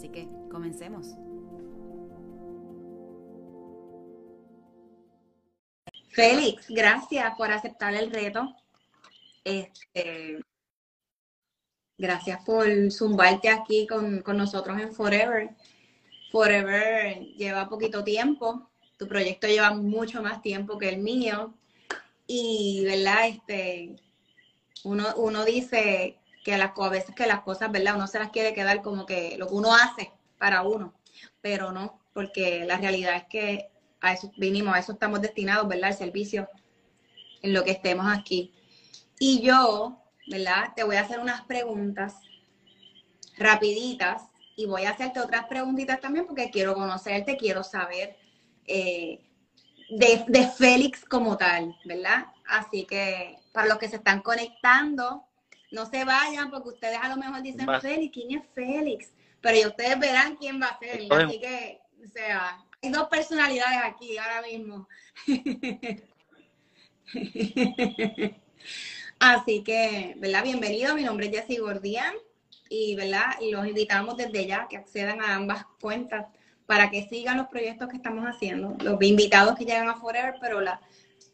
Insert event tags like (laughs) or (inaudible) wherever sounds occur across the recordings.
Así que comencemos. Félix, gracias por aceptar el reto. Este, gracias por zumbarte aquí con, con, nosotros en Forever. Forever lleva poquito tiempo, tu proyecto lleva mucho más tiempo que el mío. Y, ¿verdad? Este, uno, uno dice que a veces que las cosas, ¿verdad? Uno se las quiere quedar como que lo que uno hace para uno, pero no, porque la realidad es que a eso vinimos, a eso estamos destinados, ¿verdad? El servicio en lo que estemos aquí. Y yo, ¿verdad? Te voy a hacer unas preguntas rapiditas y voy a hacerte otras preguntitas también porque quiero conocerte, quiero saber eh, de, de Félix como tal, ¿verdad? Así que para los que se están conectando, no se vayan porque ustedes a lo mejor dicen, Félix, ¿quién es Félix? Pero ya ustedes verán quién va a ser. Así que, o sea, hay dos personalidades aquí ahora mismo. (laughs) Así que, ¿verdad? Bienvenido, mi nombre es Jessy Gordian y, ¿verdad? Y los invitamos desde ya que accedan a ambas cuentas para que sigan los proyectos que estamos haciendo, los invitados que llegan a Forever, pero la,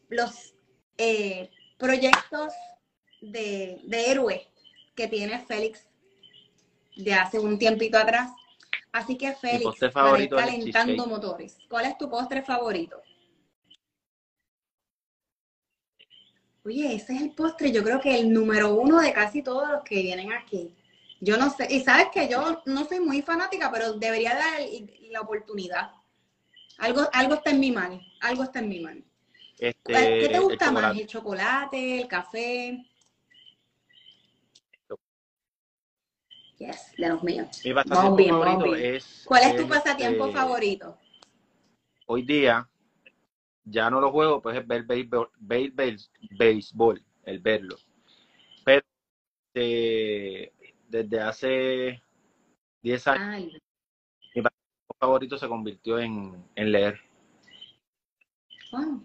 los eh, proyectos de, de héroe que tiene Félix de hace un tiempito atrás. Así que Félix, para ir calentando motores, ¿cuál es tu postre favorito? Oye, ese es el postre, yo creo que el número uno de casi todos los que vienen aquí. Yo no sé, y sabes que yo no soy muy fanática, pero debería dar la oportunidad. Algo, algo está en mi mano, algo está en mi mano. Este, ¿Qué te gusta más? ¿El chocolate, el café? Yes, de los míos. Mi pasatiempo favorito es. ¿Cuál es tu pasatiempo este, favorito? Hoy día ya no lo juego, pues es ver béisbol, béisbol el verlo. Pero eh, desde hace 10 años, mi pasatiempo favorito se convirtió en, en leer. Wow.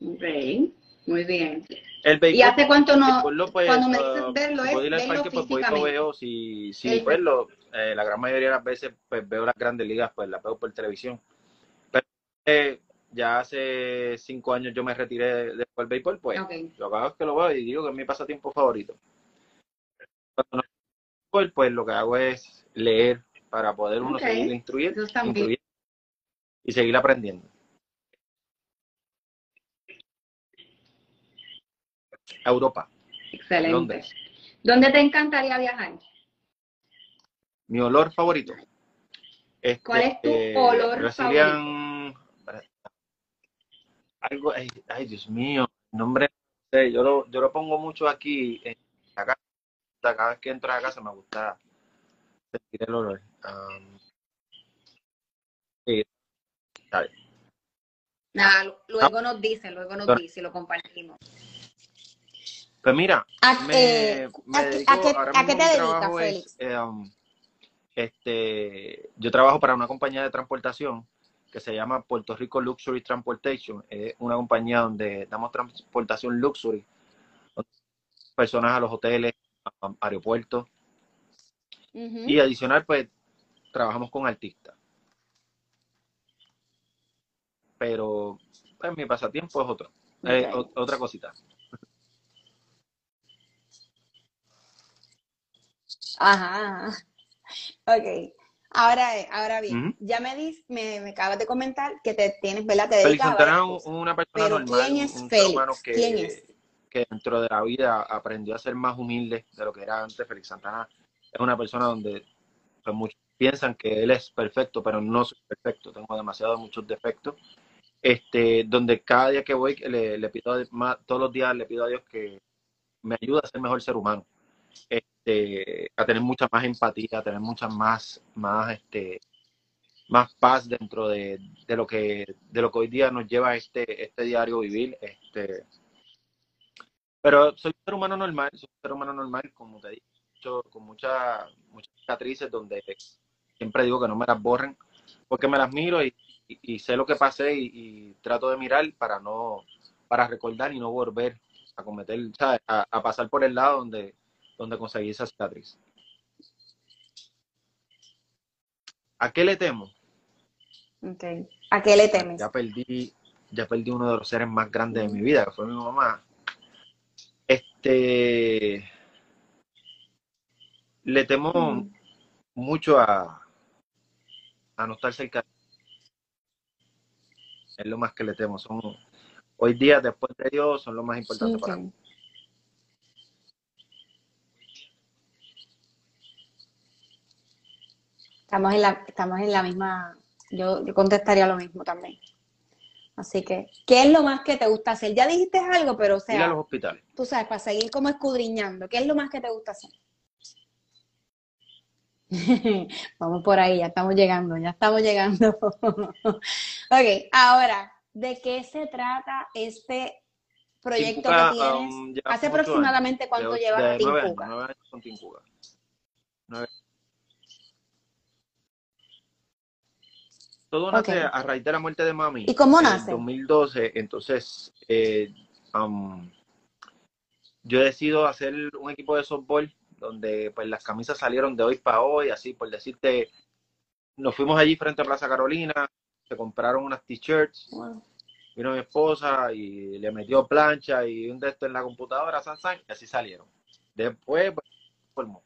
Ok, muy bien. ¿Y hace cuánto no? Pues, cuando me dices verlo es verlo parque, pues, veo, si, si pues, eh, la gran mayoría de las veces pues veo las grandes ligas, pues las veo por televisión. Pero eh, ya hace cinco años yo me retiré del de, béisbol, pues lo que hago es que lo veo y digo que es mi pasatiempo favorito. Cuando no pues lo que hago es leer para poder uno seguir instruyendo y seguir aprendiendo. Europa. Excelente. ¿Dónde te encantaría viajar? Mi olor favorito. Este, ¿Cuál es tu eh, olor favorito? Algo, ay, Dios mío, nombre, yo lo, yo lo pongo mucho aquí, en la cada vez que entro a casa me gusta sentir el olor. Nada, luego nos dice, luego nos dice, lo compartimos. Pues mira, ¿a, qué, te dedicas, Félix? Eh, um, este, yo trabajo para una compañía de transportación que se llama Puerto Rico Luxury Transportation. Es una compañía donde damos transportación luxury, personas a los hoteles, a, aeropuertos. Y adicional, pues, trabajamos con artistas. Pero, pues, mi pasatiempo es otro, eh, otra cosita. Ajá. Ok. Ahora, ahora bien, ya me, dis, me, me, acabas de comentar que te tienes, ¿verdad? Te Félix Santana es una persona normal, ¿quién es un Félix? que, ¿Quién es? que dentro de la vida aprendió a ser más humilde de lo que era antes. Félix Santana es una persona donde pues, muchos piensan que él es perfecto, pero no soy perfecto, tengo demasiados muchos defectos. Este, donde cada día que voy le, le pido más, todos los días le pido a Dios que me ayude a ser mejor ser humano. Este, este, a tener mucha más empatía, a tener mucha más, más, este, más paz dentro de, lo que, de lo que hoy día nos lleva este, este diario vivir. Este, pero soy un ser humano normal, soy un ser humano normal, como te dicho, con muchas muchas cicatrices donde siempre digo que no me las borren, porque me las miro y, sé lo que pasé y, trato de mirar para no, para recordar y no volver a cometer, A, pasar por el lado donde, donde conseguí esa cicatriz. ¿A qué le temo? Okay. ¿A qué le temes? Ya perdí, ya perdí uno de los seres más grandes de mi vida, que fue mi mamá. Este le temo mucho a, a no estar cerca. Es lo más que le temo. Son, hoy día, después de Dios, son lo más importante para mí. Estamos en la, estamos en la misma, yo, contestaría lo mismo también. Así que, ¿qué es lo más que te gusta hacer? Ya dijiste algo, pero o sea, Ir a los hospitales. Tú sabes, para seguir como escudriñando, ¿qué es lo más que te gusta hacer? (laughs) Vamos por ahí, ya estamos llegando, ya estamos llegando. (laughs) ok, ahora, ¿de qué se trata este proyecto que tienes? Um, ¿Hace aproximadamente cuánto llevas de nueve, nueve años con Tincuga. Todo nace a raíz de la muerte de mami. ¿Y cómo nace? En 2012, entonces eh, um, yo decido hacer un equipo de softball donde pues las camisas salieron de hoy para hoy, así por decirte, nos fuimos allí frente a Plaza Carolina, se compraron unas t-shirts, vino mi esposa y le metió plancha y un de estos en la computadora, san, y así salieron. Después, pues, formó.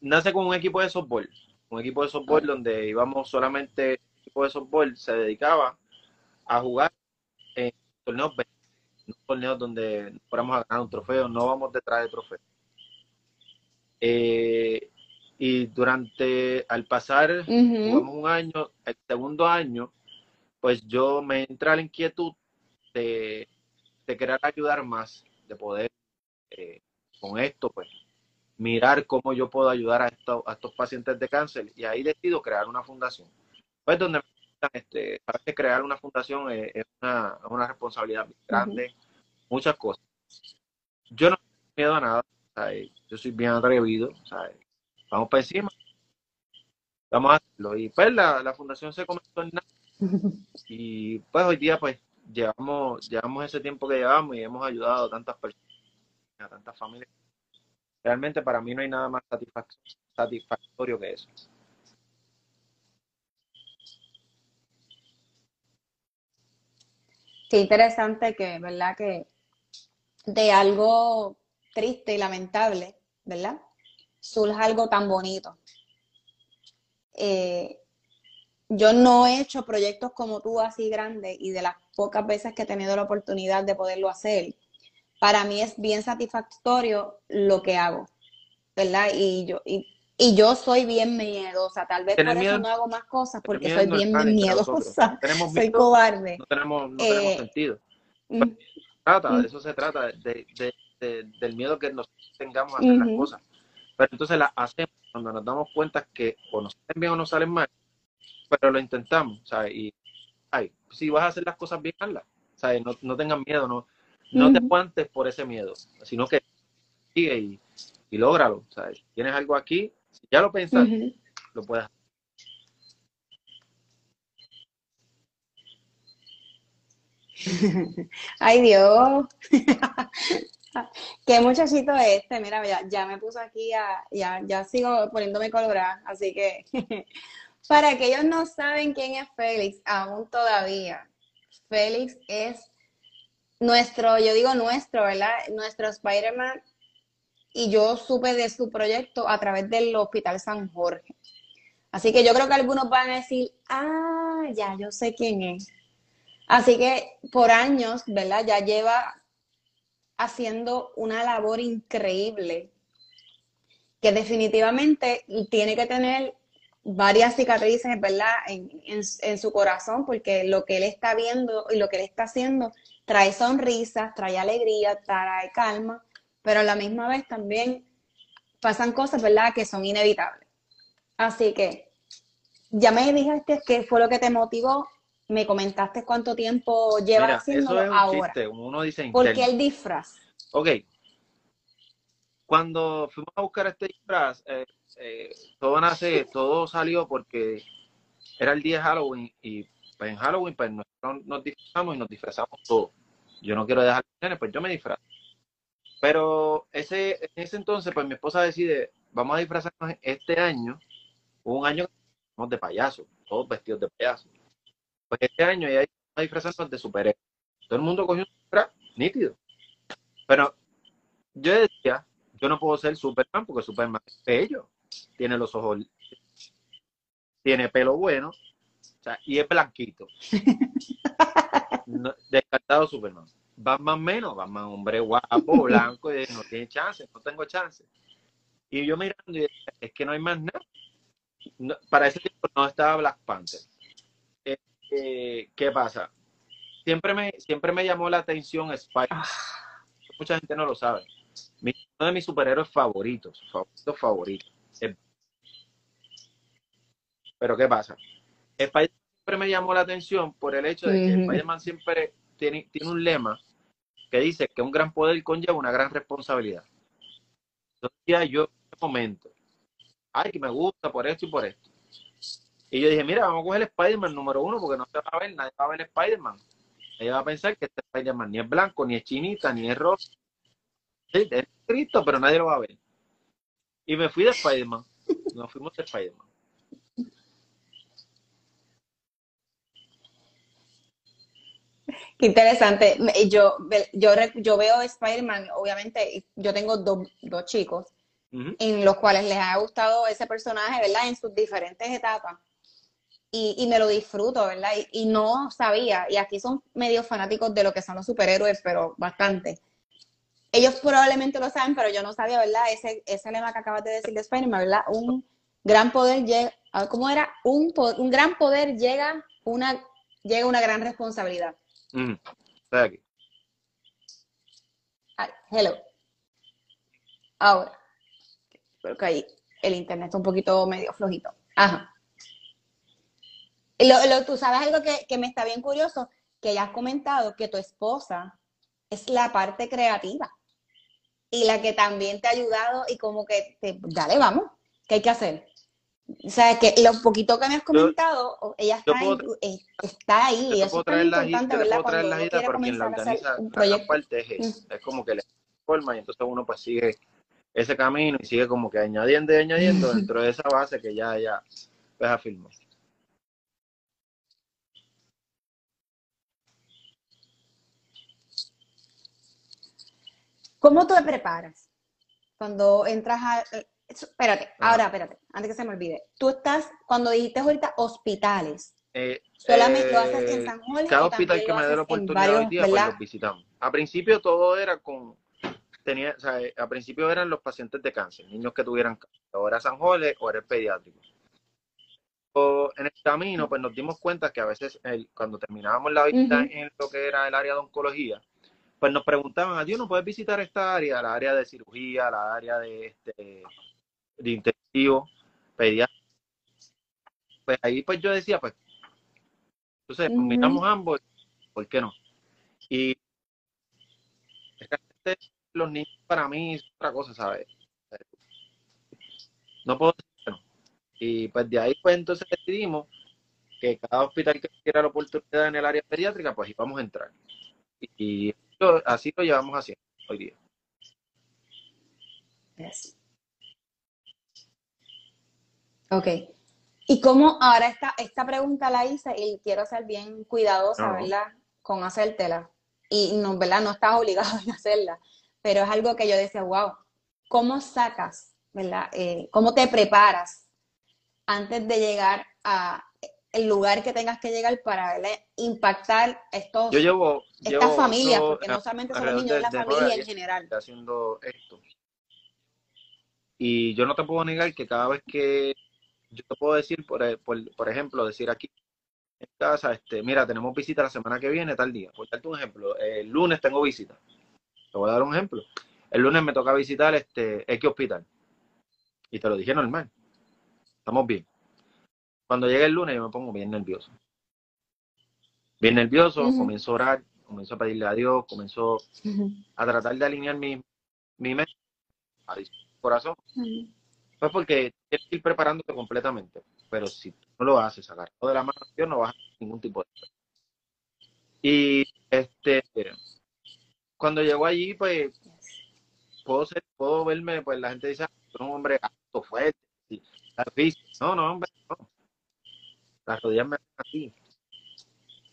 Nace con un equipo de softball, un equipo de softball donde íbamos solamente, el equipo de softball se dedicaba a jugar en torneos, torneos donde fuéramos a ganar un trofeo, no vamos detrás de trofeo eh, y durante, al pasar un año, el segundo año, pues yo me entra la inquietud de, querer ayudar más, de poder eh, con esto, pues, mirar cómo yo puedo ayudar a, a estos pacientes de cáncer y ahí decido crear una fundación. Pues donde este, sabes que crear una fundación es, una, una, responsabilidad grande, muchas cosas. Yo no tengo miedo a nada, yo soy bien atrevido, Vamos para encima. Vamos a hacerlo. Y pues la, fundación se comenzó en nada. (laughs) Y pues hoy día pues llevamos, llevamos ese tiempo que llevamos y hemos ayudado a tantas personas, a tantas familias. Realmente para mí no hay nada más satisfactorio que eso. Qué interesante que, ¿verdad? Que de algo triste y lamentable, ¿verdad? Surja algo tan bonito. Eh, yo no he hecho proyectos como tú así grandes y de las pocas veces que he tenido la oportunidad de poderlo hacer, para mí es bien satisfactorio lo que hago, ¿verdad? Y yo, y, yo soy bien miedosa, tal vez por eso no hago más cosas, porque soy bien miedosa, (laughs) soy cobarde. No tenemos, no tenemos eh, sentido. Mm, trata, de mm. eso se trata, de, del miedo que nos tengamos a hacer las cosas. Pero entonces las hacemos cuando nos damos cuenta que o nos salen bien o nos salen mal, pero lo intentamos, ¿sabes? Y ay, si vas a hacer las cosas bien, hazlas, ¿sabes? No, no tengas miedo, no, no te aguantes por ese miedo, sino que sigue y, y lógralo, ¿sabes? Tienes algo aquí, si ya lo pensaste, lo puedes hacer. (laughs) Ay Dios. (laughs) Qué muchachito este, mira, ya, me puso aquí, a, ya, ya sigo poniéndome colorada, así que (laughs) para aquellos no saben quién es Félix, aún todavía, Félix es nuestro, yo digo nuestro, ¿verdad? Nuestro Spider-Man y yo supe de su proyecto a través del Hospital San Jorge. Así que yo creo que algunos van a decir, ah, ya, yo sé quién es. Así que por años, ¿verdad? Ya lleva haciendo una labor increíble que definitivamente tiene que tener varias cicatrices, ¿verdad? En, su corazón, porque lo que él está viendo y lo que él está haciendo trae sonrisas, trae alegría, trae calma, pero a la misma vez también pasan cosas, ¿verdad?, que son inevitables. Así que ya me dijiste qué fue lo que te motivó, me comentaste cuánto tiempo llevas haciendo ahora. Uno dice ¿Por qué el disfraz? Ok. Cuando fuimos a buscar este disfraz, eh, eh, todo nace, todo salió porque era el día de Halloween y pues en Halloween pues nosotros nos disfrazamos y nos disfrazamos todos. Yo no quiero dejar pues yo me disfrazo. Pero ese, en ese entonces, pues mi esposa decide, vamos a disfrazarnos este año, un año de payaso, todos vestidos de payaso. Pues este año ya vamos a disfrazarnos de superhéroes. Todo el mundo cogió un disfraz nítido. Pero yo decía, yo no puedo ser Superman porque Superman es bello, tiene los ojos, tiene pelo bueno, o sea, y es blanquito. descartado Superman. más menos, más hombre guapo, blanco, y no tiene chance, no tengo chance. Y yo mirando, y decía, es que no hay más nada. para ese tiempo no estaba Black Panther. Eh, eh, ¿Qué pasa? Siempre me, siempre me llamó la atención Spider. man ah. Mucha gente no lo sabe uno de mis superhéroes favoritos, favoritos, favoritos. Pero ¿qué pasa? Spider-Man siempre me llamó la atención por el hecho de que Spider-Man siempre tiene, tiene un lema que dice que un gran poder conlleva una gran responsabilidad. Entonces yo momento, ay, que me gusta por esto y por esto. Y yo dije, mira, vamos a coger Spider-Man número uno porque no se va a ver, nadie va a ver Spider-Man. Ella va a pensar que este Spider-Man ni es blanco, ni es chinita, ni es rojo, Sí, es Cristo, pero nadie lo va a ver. Y me fui de Spider-Man. Nos fuimos de Spider-Man. Qué interesante. Yo, yo, yo veo Spider-Man, obviamente, yo tengo dos, chicos en los cuales les ha gustado ese personaje, ¿verdad? En sus diferentes etapas. Y, y me lo disfruto, ¿verdad? Y, y, no sabía, y aquí son medio fanáticos de lo que son los superhéroes, pero bastante ellos probablemente lo saben, pero yo no sabía, ¿verdad? Ese, ese lema que acabas de decir de Spider-Man, ¿verdad? Un gran poder llega, ¿cómo era? Un, un gran poder llega una, llega una gran responsabilidad. Mm, hello. Ahora, creo que ahí el internet está un poquito medio flojito. Ajá. Lo, tú sabes algo que, que me está bien curioso, que ya has comentado que tu esposa es la parte creativa y la que también te ha ayudado y como que te, dale, vamos, ¿qué hay que hacer? O sea, que lo poquito que me has comentado, ella está, eh, está ahí, y eso es tan importante, ¿verdad? Cuando uno quiere comenzar a hacer un proyecto. Es, es, como que le forma y entonces uno pues sigue ese camino y sigue como que añadiendo y añadiendo (laughs) dentro de esa base que ya, ya, pues afirmó. ¿Cómo tú te preparas cuando entras a... Eh, espérate, ahora, espérate, antes que se me olvide. Tú estás, cuando dijiste ahorita hospitales, eh, solamente lo haces en eh, San Juan. Cada hospital que me dé la oportunidad hoy día, pues los visitamos. A principio todo era con, tenía, o sea, a principio eran los pacientes de cáncer, niños que tuvieran cáncer. O era San Jorge o era el pediátrico. O en el camino, pues nos dimos cuenta que a veces cuando terminábamos la visita en lo que era el área de oncología, pues nos preguntaban, adiós, ¿no puedes visitar esta área? La área de cirugía, la área de, este, de intensivo, pediátrico. Pues ahí pues yo decía, pues, entonces, uh ambos, ¿por qué no? Y los niños para mí es otra cosa, ¿sabes? No puedo decir no. Y pues de ahí pues entonces decidimos que cada hospital que quiera la oportunidad en el área pediátrica, pues íbamos a entrar. Y, así lo llevamos haciendo hoy día. Ok. ¿Y cómo ahora esta, esta pregunta la hice y quiero ser bien cuidadosa, ¿verdad? Con hacértela. Y no, ¿verdad? No estás (laughs) obligado a hacerla. Pero es algo que yo decía, wow, ¿cómo sacas, ¿verdad? Eh, ¿Cómo te preparas antes de llegar a el lugar que tengas que llegar para impactar estos, Yo llevo, estas familias, porque no solamente son los niños, es la familia en general. Haciendo esto. Y yo no te puedo negar que cada vez que yo te puedo decir, por, por, ejemplo, decir aquí en casa, este, mira, tenemos visita la semana que viene, tal día. Por darte un ejemplo, el lunes tengo visita. Te voy a dar un ejemplo. El lunes me toca visitar este X hospital. Y te lo dije normal. Estamos bien. Cuando llega el lunes yo me pongo bien nervioso. Bien nervioso, comienzo a orar, comienzo a pedirle a Dios, comienzo a tratar de alinear mi, mi mente, a mi corazón. Pues porque tienes que ir preparándote completamente. Pero si tú no lo haces, agarrado de la mano, Dios no vas a hacer ningún tipo de... Y este, cuando llego allí, pues puedo ser, puedo verme, pues la gente dice, ah, tú eres un hombre alto, fuerte, no, no, hombre, no. Las rodillas me hacen así.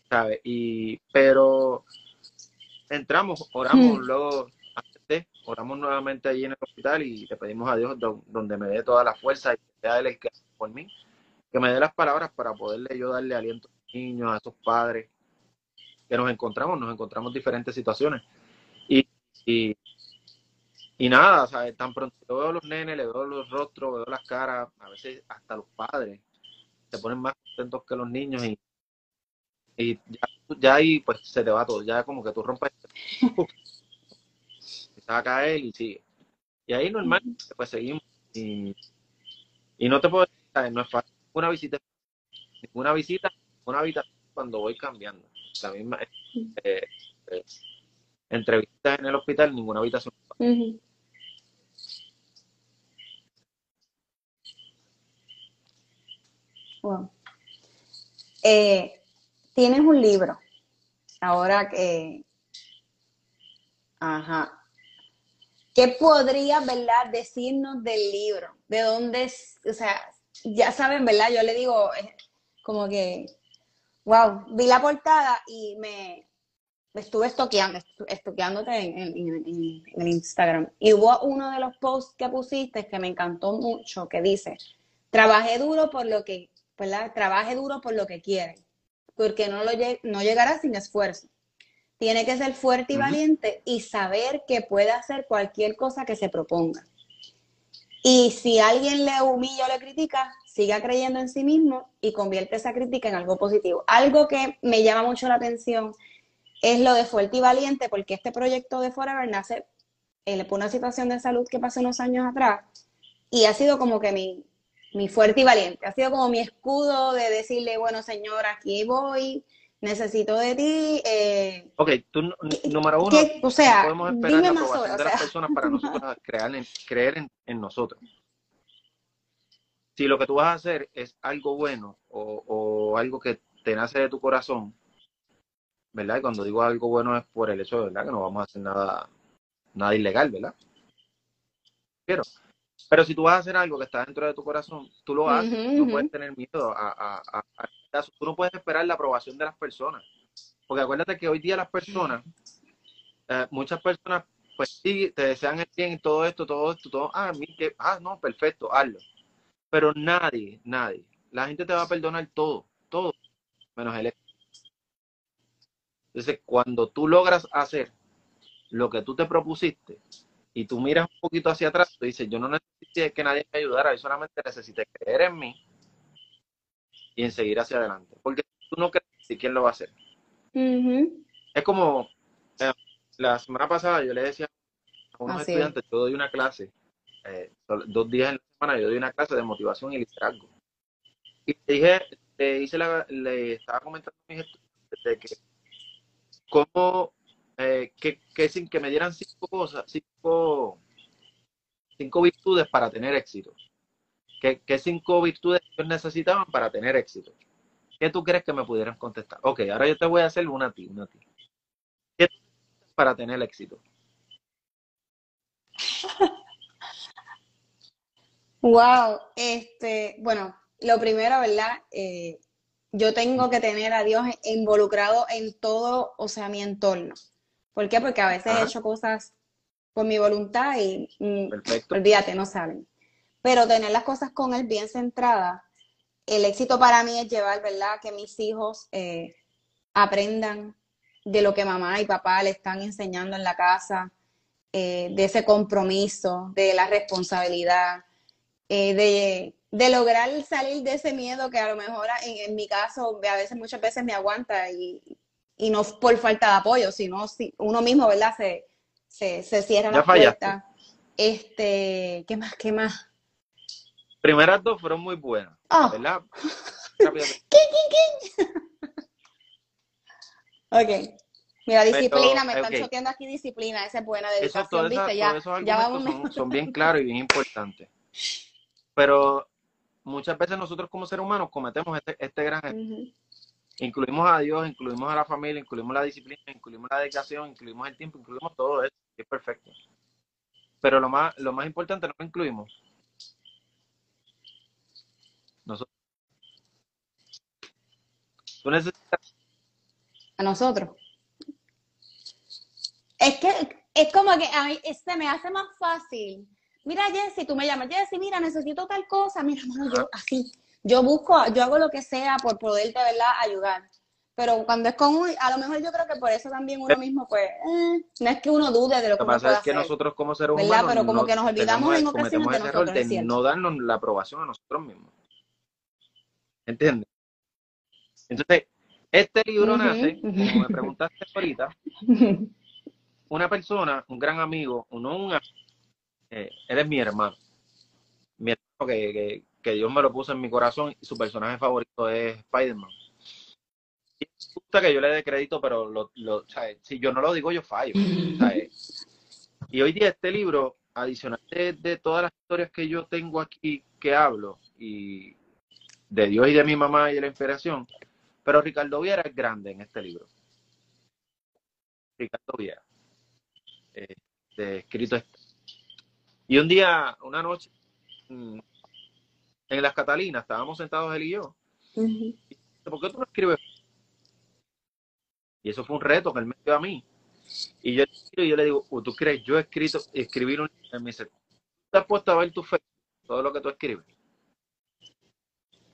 ¿Sabes? Y, pero entramos, oramos, hmm. luego oramos nuevamente allí en el hospital y le pedimos a Dios donde me dé toda la fuerza y que sea Él el que por mí, que me dé las palabras para poderle yo darle aliento a los niños, a esos padres que nos encontramos, nos encontramos diferentes situaciones. Y, y, y nada, tan pronto veo a los nenes, le veo los rostros, veo las caras, a veces hasta los padres se ponen más contentos que los niños y, y ya, ya ahí pues se te va todo, ya como que tú rompes, (laughs) se va a caer y sigue. Y ahí normal, pues seguimos. Y, y no te puedo decir, no es fácil. Una visita, ninguna visita, una habitación cuando voy cambiando la misma eh, eh, entrevistas en el hospital, ninguna habitación. Eh, tienes un libro. Ahora que. Ajá. ¿Qué podrías, verdad, decirnos del libro? ¿De dónde? O sea, ya saben, ¿verdad? Yo le digo, como que Wow, vi la portada y me, estuve estoqueando, estoqueándote en, en, Instagram. Y hubo uno de los posts que pusiste que me encantó mucho, que dice, trabajé duro por lo que, ¿verdad? Trabaje duro por lo que quiere, porque no, lo, no llegará sin esfuerzo. Tiene que ser fuerte y valiente y saber que puede hacer cualquier cosa que se proponga. Y si alguien le humilla o le critica, siga creyendo en sí mismo y convierte esa crítica en algo positivo. Algo que me llama mucho la atención es lo de fuerte y valiente, porque este proyecto de Forever nace eh, por una situación de salud que pasó unos años atrás y ha sido como que mi, mi fuerte y valiente, ha sido como mi escudo de decirle, bueno, señor, aquí voy, necesito de ti. Eh, ok, tú, número uno, o sea, podemos esperar la aprobación de las personas para (laughs) nosotros crear creer en nosotros si lo que tú vas a hacer es algo bueno o, algo que te nace de tu corazón, ¿verdad? Y cuando digo algo bueno es por el hecho, ¿verdad? Que no vamos a hacer nada, nada ilegal, ¿verdad? Pero, pero si tú vas a hacer algo que está dentro de tu corazón, tú lo haces, no puedes tener miedo a, a, tú no puedes esperar la aprobación de las personas. Porque acuérdate que hoy día las personas, eh, muchas personas, pues sí, te desean el bien y todo esto, todo esto, todo, ah, mí que, ah, no, perfecto, hazlo. Pero nadie, nadie. La gente te va a perdonar todo, todo, menos el Entonces, cuando tú logras hacer lo que tú te propusiste y tú miras un poquito hacia atrás, tú dices, yo no necesité que nadie me ayudara, yo solamente necesité creer en mí y en seguir hacia adelante. Porque tú no crees si quién lo va a hacer. Es como eh, la semana pasada yo le decía a unos estudiantes, yo doy una clase eh, dos días en la semana yo doy una clase de motivación y liderazgo. Y te dije, le, hice la, le estaba comentando a mis estudiantes de que cómo, eh, que, que, sin que me dieran cinco cosas, cinco, cinco virtudes para tener éxito. ¿Qué, ¿Qué, cinco virtudes necesitaban para tener éxito? ¿Qué tú crees que me pudieran contestar? Ok, ahora yo te voy a hacer una a ti, una a. ¿Qué para tener éxito? (laughs) Wow, este, bueno, lo primero, ¿verdad? Eh, yo tengo que tener a Dios involucrado en todo, o sea, mi entorno. ¿Por qué? Porque a veces he hecho cosas con mi voluntad y mm, olvídate, no saben. Pero tener las cosas con Él bien centradas, el éxito para mí es llevar, ¿verdad? Que mis hijos eh, aprendan de lo que mamá y papá le están enseñando en la casa, eh, de ese compromiso, de la responsabilidad, eh, de, lograr salir de ese miedo que a lo mejor en, mi caso a veces muchas veces me aguanta y, no por falta de apoyo, sino si uno mismo, ¿verdad? Se, se, cierra la puerta. Este, ¿qué más? ¿Qué más? primeras dos fueron muy buenas, oh. ¿verdad? (laughs) ¿Qué, (laughs) (laughs) ok. Mira, disciplina, me están choteando aquí disciplina, esa es buena dedicación, ¿viste? ya, ya vamos. Son, son, bien claros y bien importantes. Pero muchas veces nosotros como seres humanos cometemos este, este gran Incluimos a Dios, incluimos a la familia, incluimos la disciplina, incluimos la dedicación, incluimos el tiempo, incluimos todo eso, es perfecto. Pero lo más, lo más importante no lo incluimos. Nosotros. Tú necesitas. A nosotros. Es que es como que a mí se me hace más fácil. Mira, Jessy, tú me llamas, Jessy, mira, necesito tal cosa. Mira, hermano, yo así yo busco, yo hago lo que sea por poderte, ¿verdad?, ayudar. Pero cuando es con un, a lo mejor yo creo que por eso también uno mismo, pues, eh, no es que uno dude de lo que, pasa es que nosotros como seres humanos, pero como que nos olvidamos en ocasiones de nosotros, de no darnos la aprobación a nosotros mismos. ¿Entiendes? Entonces, este libro nace, como me preguntaste ahorita, (laughs) una persona, un gran amigo, uno, un, eh, él es mi hermano, mi hermano que, que Dios me lo puso en mi corazón y su personaje favorito es Spider-Man. Y me gusta que yo le dé crédito, pero lo, si yo no lo digo, yo fallo. Y hoy día este libro, adicional de, todas las historias que yo tengo aquí que hablo, y de Dios y de mi mamá y de la inspiración, pero Ricardo Viera es grande en este libro. Ricardo Viera. Eh, escrito este. Y un día, una noche, mm, en las Catalinas, estábamos sentados él y yo. ¿Por qué tú no escribes? Y eso fue un reto que él me dio a mí. Y yo, y yo le digo, ¿tú crees? Yo he escrito, escribir un libro. me dice, ¿tú te has puesto a ver tu fe? Todo lo que tú escribes.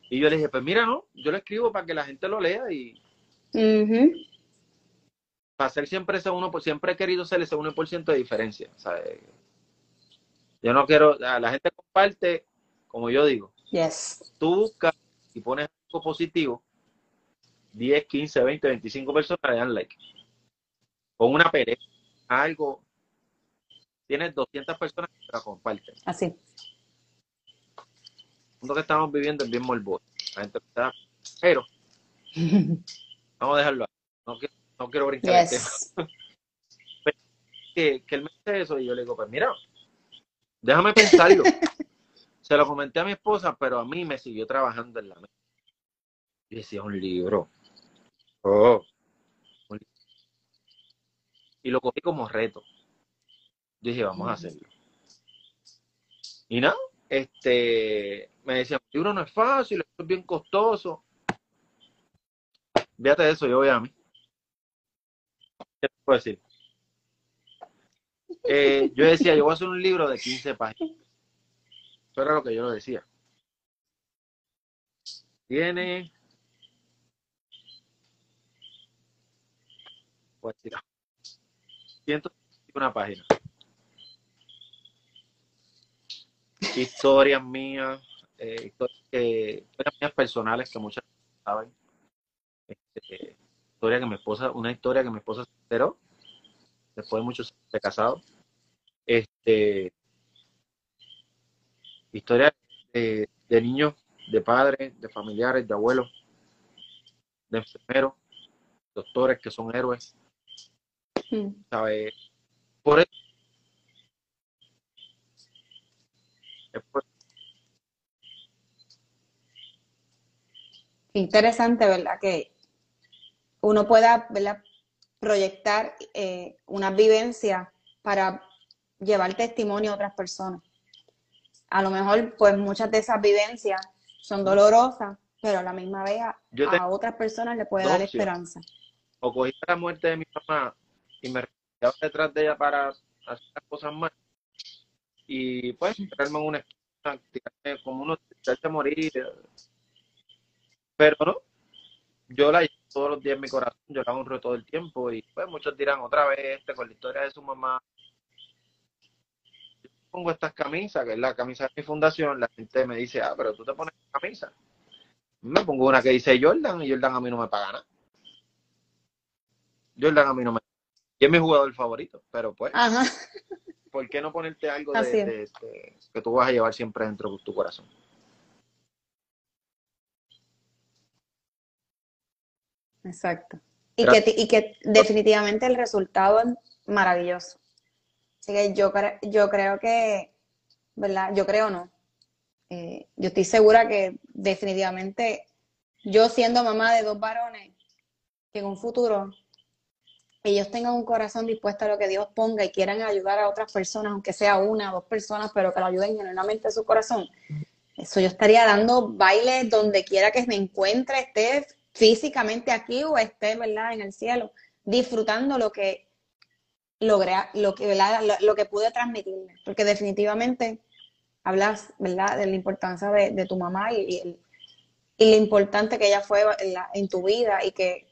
Y yo le dije, pues mira, no, yo lo escribo para que la gente lo lea y... Para ser siempre ese uno, siempre he querido ser ese 1% de diferencia. Yo no quiero, la gente comparte, como yo digo, Yes. Tú buscas y pones algo positivo, 10, 15, 20, 25 personas le dan like. Con una pelea, algo, tienes 200 personas que la comparten. Así. El mundo que estamos viviendo es bien morboso. La gente está, pero (laughs) vamos a dejarlo. No quiero, no quiero brincar el tema. (laughs) que, que él me dice eso y yo le digo, pues mira, déjame pensarlo. (laughs) Se lo comenté a mi esposa, pero a mí me siguió trabajando en la mente. Y decía, un libro. Oh. Y lo cogí como reto. dije, vamos a hacerlo. Y nada, este, me decían, el libro no es fácil, es bien costoso. De eso, yo voy a mí. ¿Qué te puedo decir? Eh, yo decía, yo voy a hacer un libro de 15 páginas. Era lo que yo lo decía. Tiene. Pues mira. 151 páginas. Historias mías, eh, historias, mías personales que muchas saben. Este, historia que mi esposa, una historia que mi esposa se enteró después de muchos años de casado. Este, historias de, niños, de padres, de familiares, de abuelos, de enfermeros, doctores que son héroes. Hmm. Por eso. Interesante, ¿verdad? Que uno pueda proyectar eh, una vivencia para llevar testimonio a otras personas a lo mejor pues muchas de esas vivencias son dolorosas, pero a la misma vez a, otras personas le puede dar esperanza. O cogí la muerte de mi mamá y me refugiaba detrás de ella para hacer las cosas mal. Y pues, entrarme en una esquina, como uno se morir. Pero no, yo la llevo todos los días en mi corazón, yo la honro todo el tiempo y pues muchos dirán otra vez este con la historia de su mamá pongo estas camisas, que es la camisa de mi fundación, la gente me dice, ah, pero tú te pones camisa. Me pongo una que dice Jordan y Jordan a mí no me paga nada. Jordan a mí no me paga. y es mi jugador favorito, pero pues, Ajá. ¿por qué no ponerte algo de, de, este, que tú vas a llevar siempre dentro de tu corazón? Exacto. Y que, y que definitivamente el resultado es maravilloso. Así que yo, yo creo que, ¿verdad? Yo creo no. Eh, yo estoy segura que definitivamente yo siendo mamá de dos varones, que en un futuro ellos tengan un corazón dispuesto a lo que Dios ponga y quieran ayudar a otras personas, aunque sea una o dos personas, pero que lo ayuden genuinamente a su corazón. Eso yo estaría dando bailes donde quiera que me encuentre, esté físicamente aquí o esté, ¿verdad?, en el cielo, disfrutando lo que logré, lo que, Lo, que pude transmitirle. Porque definitivamente hablas, ¿verdad?, de la importancia de, tu mamá y, y, lo importante que ella fue en tu vida y que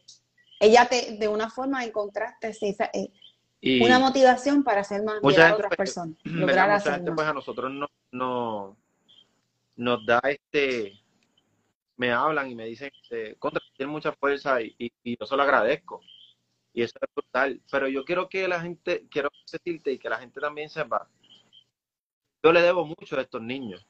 ella te, de una forma encontraste eh, una motivación para hacer más bien a otras pues, personas. Lograr mucha gente, pues a nosotros no, no, nos da este, me hablan y me dicen, este, contra, tiene mucha fuerza y, y, yo solo agradezco. Y eso es brutal. Pero yo quiero que la gente, quiero decirte y que la gente también sepa, yo le debo mucho a estos niños.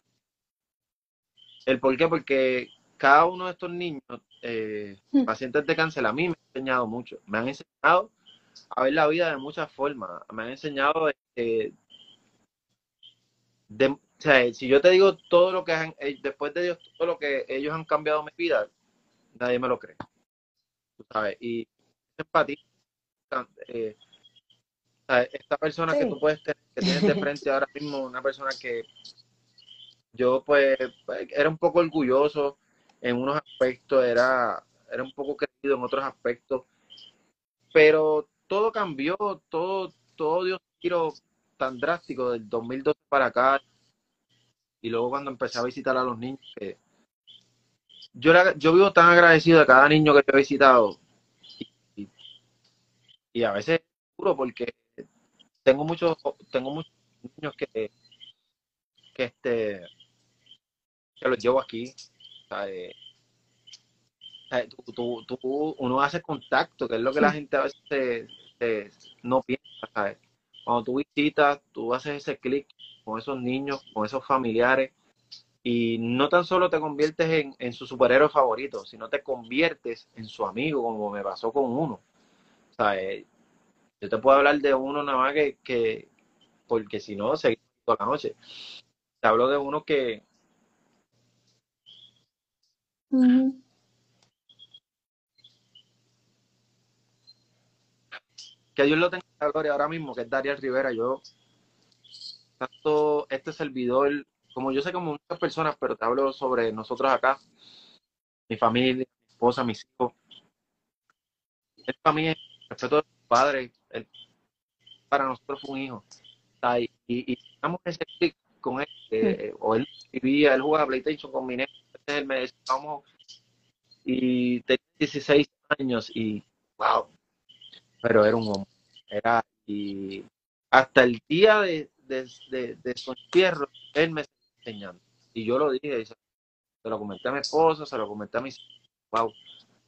¿El por qué? Porque cada uno de estos niños, eh, hmm. pacientes de cáncer, a mí me han enseñado mucho. Me han enseñado a ver la vida de muchas formas. Me han enseñado eh, de, o sea, si yo te digo todo lo que han, eh, después de Dios, todo lo que ellos han cambiado mi vida, nadie me lo cree. ¿tú sabes? Y empatía. Esta persona que tú puedes tener, que tienes de frente (laughs) ahora mismo, una persona que yo pues, pues era un poco orgulloso en unos aspectos, era, era un poco creído en otros aspectos, pero todo cambió, todo, todo dio un giro tan drástico del 2012 para acá, y luego cuando empecé a visitar a los niños, yo, yo vivo tan agradecido de cada niño que he visitado, y, a veces es duro porque tengo muchos, tengo muchos niños que, que este que los llevo aquí uno hace contacto, que es lo que la gente a veces no piensa, Cuando tú visitas, tú haces ese clic con esos niños, con esos familiares, y no tan solo te conviertes en, su superhéroe favorito, sino te conviertes en su amigo, como me pasó con uno. Yo te puedo hablar de uno nada más que, que porque si no, seguimos toda la noche. Te hablo de uno que, que Dios lo tenga la gloria ahora mismo, que es Dariel Rivera. Yo, tanto este servidor, como yo sé como muchas personas, pero te hablo sobre nosotros acá, mi familia, mi esposa, mis hijos. Él para mí es respeto de su padre, él, para nosotros fue un hijo. Y, y, estamos ese clic con él, eh, o él vivía, él jugaba PlayStation con mi neto, él me decía, vamos, y tenía 16 años y wow, pero era un hombre. Era, y hasta el día de, de, su entierro, él me está enseñando. Y yo lo dije, se lo comenté a mi esposa, se lo comenté a mis wow,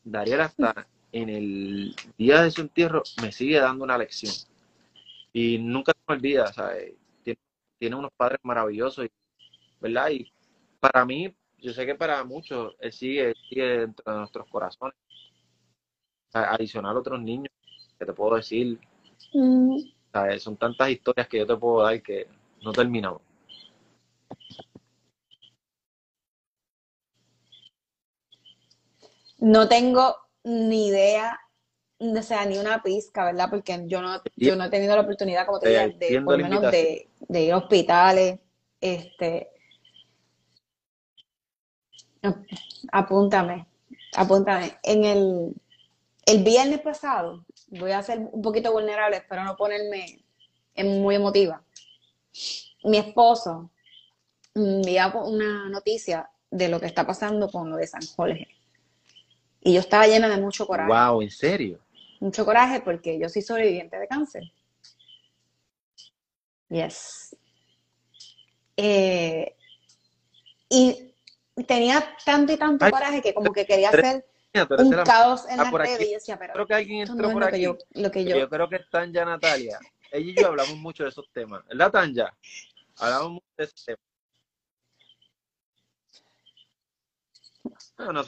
Dariel hasta en el día de su entierro me sigue dando una lección. Y nunca se me olvida, Tiene, tiene unos padres maravillosos, ¿verdad? Y para mí, yo sé que para muchos él sigue, sigue dentro de nuestros corazones. Adicional a otros niños que te puedo decir. Mm. Son tantas historias que yo te puedo dar que no terminamos. No tengo ni idea, o sea, ni una pizca, ¿verdad? Porque yo no, yo no he tenido la oportunidad, como te digo, de, por lo menos de, de ir a hospitales, este, apúntame, apúntame. En el, el viernes pasado, voy a ser un poquito vulnerable, espero no ponerme muy emotiva. Mi esposo envió una noticia de lo que está pasando con lo de San Jorge. Y yo estaba llena de mucho coraje. Wow, ¿en serio? Mucho coraje porque yo soy sobreviviente de cáncer. Yes. Eh, y tenía tanto y tanto coraje que como que quería hacer un caos en la red y decía, pero creo que alguien entró por aquí. Lo que yo, creo que están ya Natalia. Ella y yo hablamos mucho de esos temas. ¿Verdad, Tanja? Hablamos mucho de esos temas. No, no,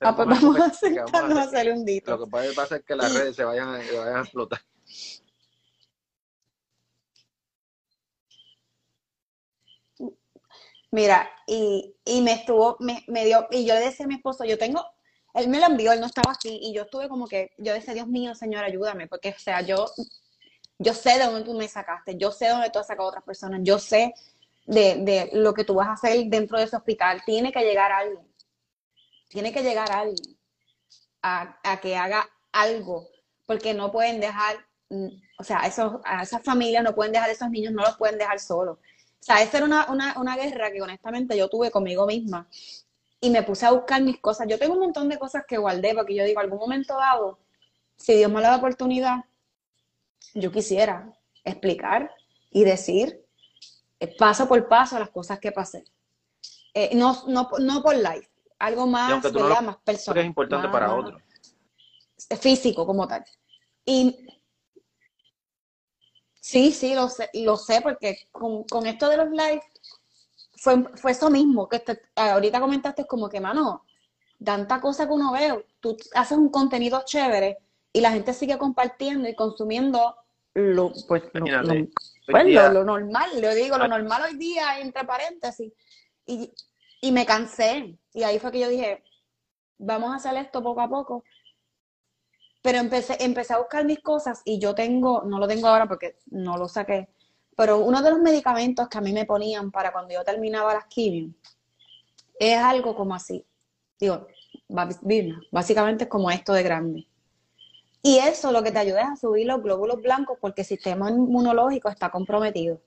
ah, pues vamos a sentarnos a hacer un dito. Lo que puede pasar es que las redes se vayan, se vayan a explotar. Mira, y, y me estuvo, me, me, dio, y yo le decía a mi esposo, yo tengo, él me lo envió, él no estaba aquí, y yo estuve como que, yo decía, Dios mío, Señor, ayúdame, porque, o sea, yo, yo sé de dónde tú me sacaste, yo sé de dónde tú has sacado a otras personas, yo sé de, de lo que tú vas a hacer dentro de ese hospital, tiene que llegar alguien, tiene que llegar alguien a, a que haga algo, porque no pueden dejar, mm, o sea, esos, a esas familias no pueden dejar esos niños, no los pueden dejar solos. O sea, esa era una, una, una guerra que honestamente yo tuve conmigo misma y me puse a buscar mis cosas. Yo tengo un montón de cosas que guardé porque yo digo, algún momento dado, si Dios me da la oportunidad, yo quisiera explicar y decir eh, paso por paso las cosas que pasé. Eh, no, no, no por live, algo más, más personal. Es importante para otro. Físico como tal. Y sí, sí, lo sé, lo sé porque con, con esto de los lives fue, fue eso mismo, que ahorita comentaste como que, mano, tanta cosa que uno ve, tú haces un contenido chévere y la gente sigue compartiendo y consumiendo lo, pues, lo, pues, normal, le digo, lo normal hoy día, entre paréntesis. Y, y me cansé. Y ahí fue que yo dije, vamos a hacer esto poco a poco. Pero empecé, empecé a buscar mis cosas y yo tengo, no lo tengo ahora porque no lo saqué, pero uno de los medicamentos que a mí me ponían para cuando yo terminaba las quimios es algo como así. Digo, básicamente es como esto de grande. Y eso lo que te ayuda es a subir los glóbulos blancos porque el sistema inmunológico está comprometido.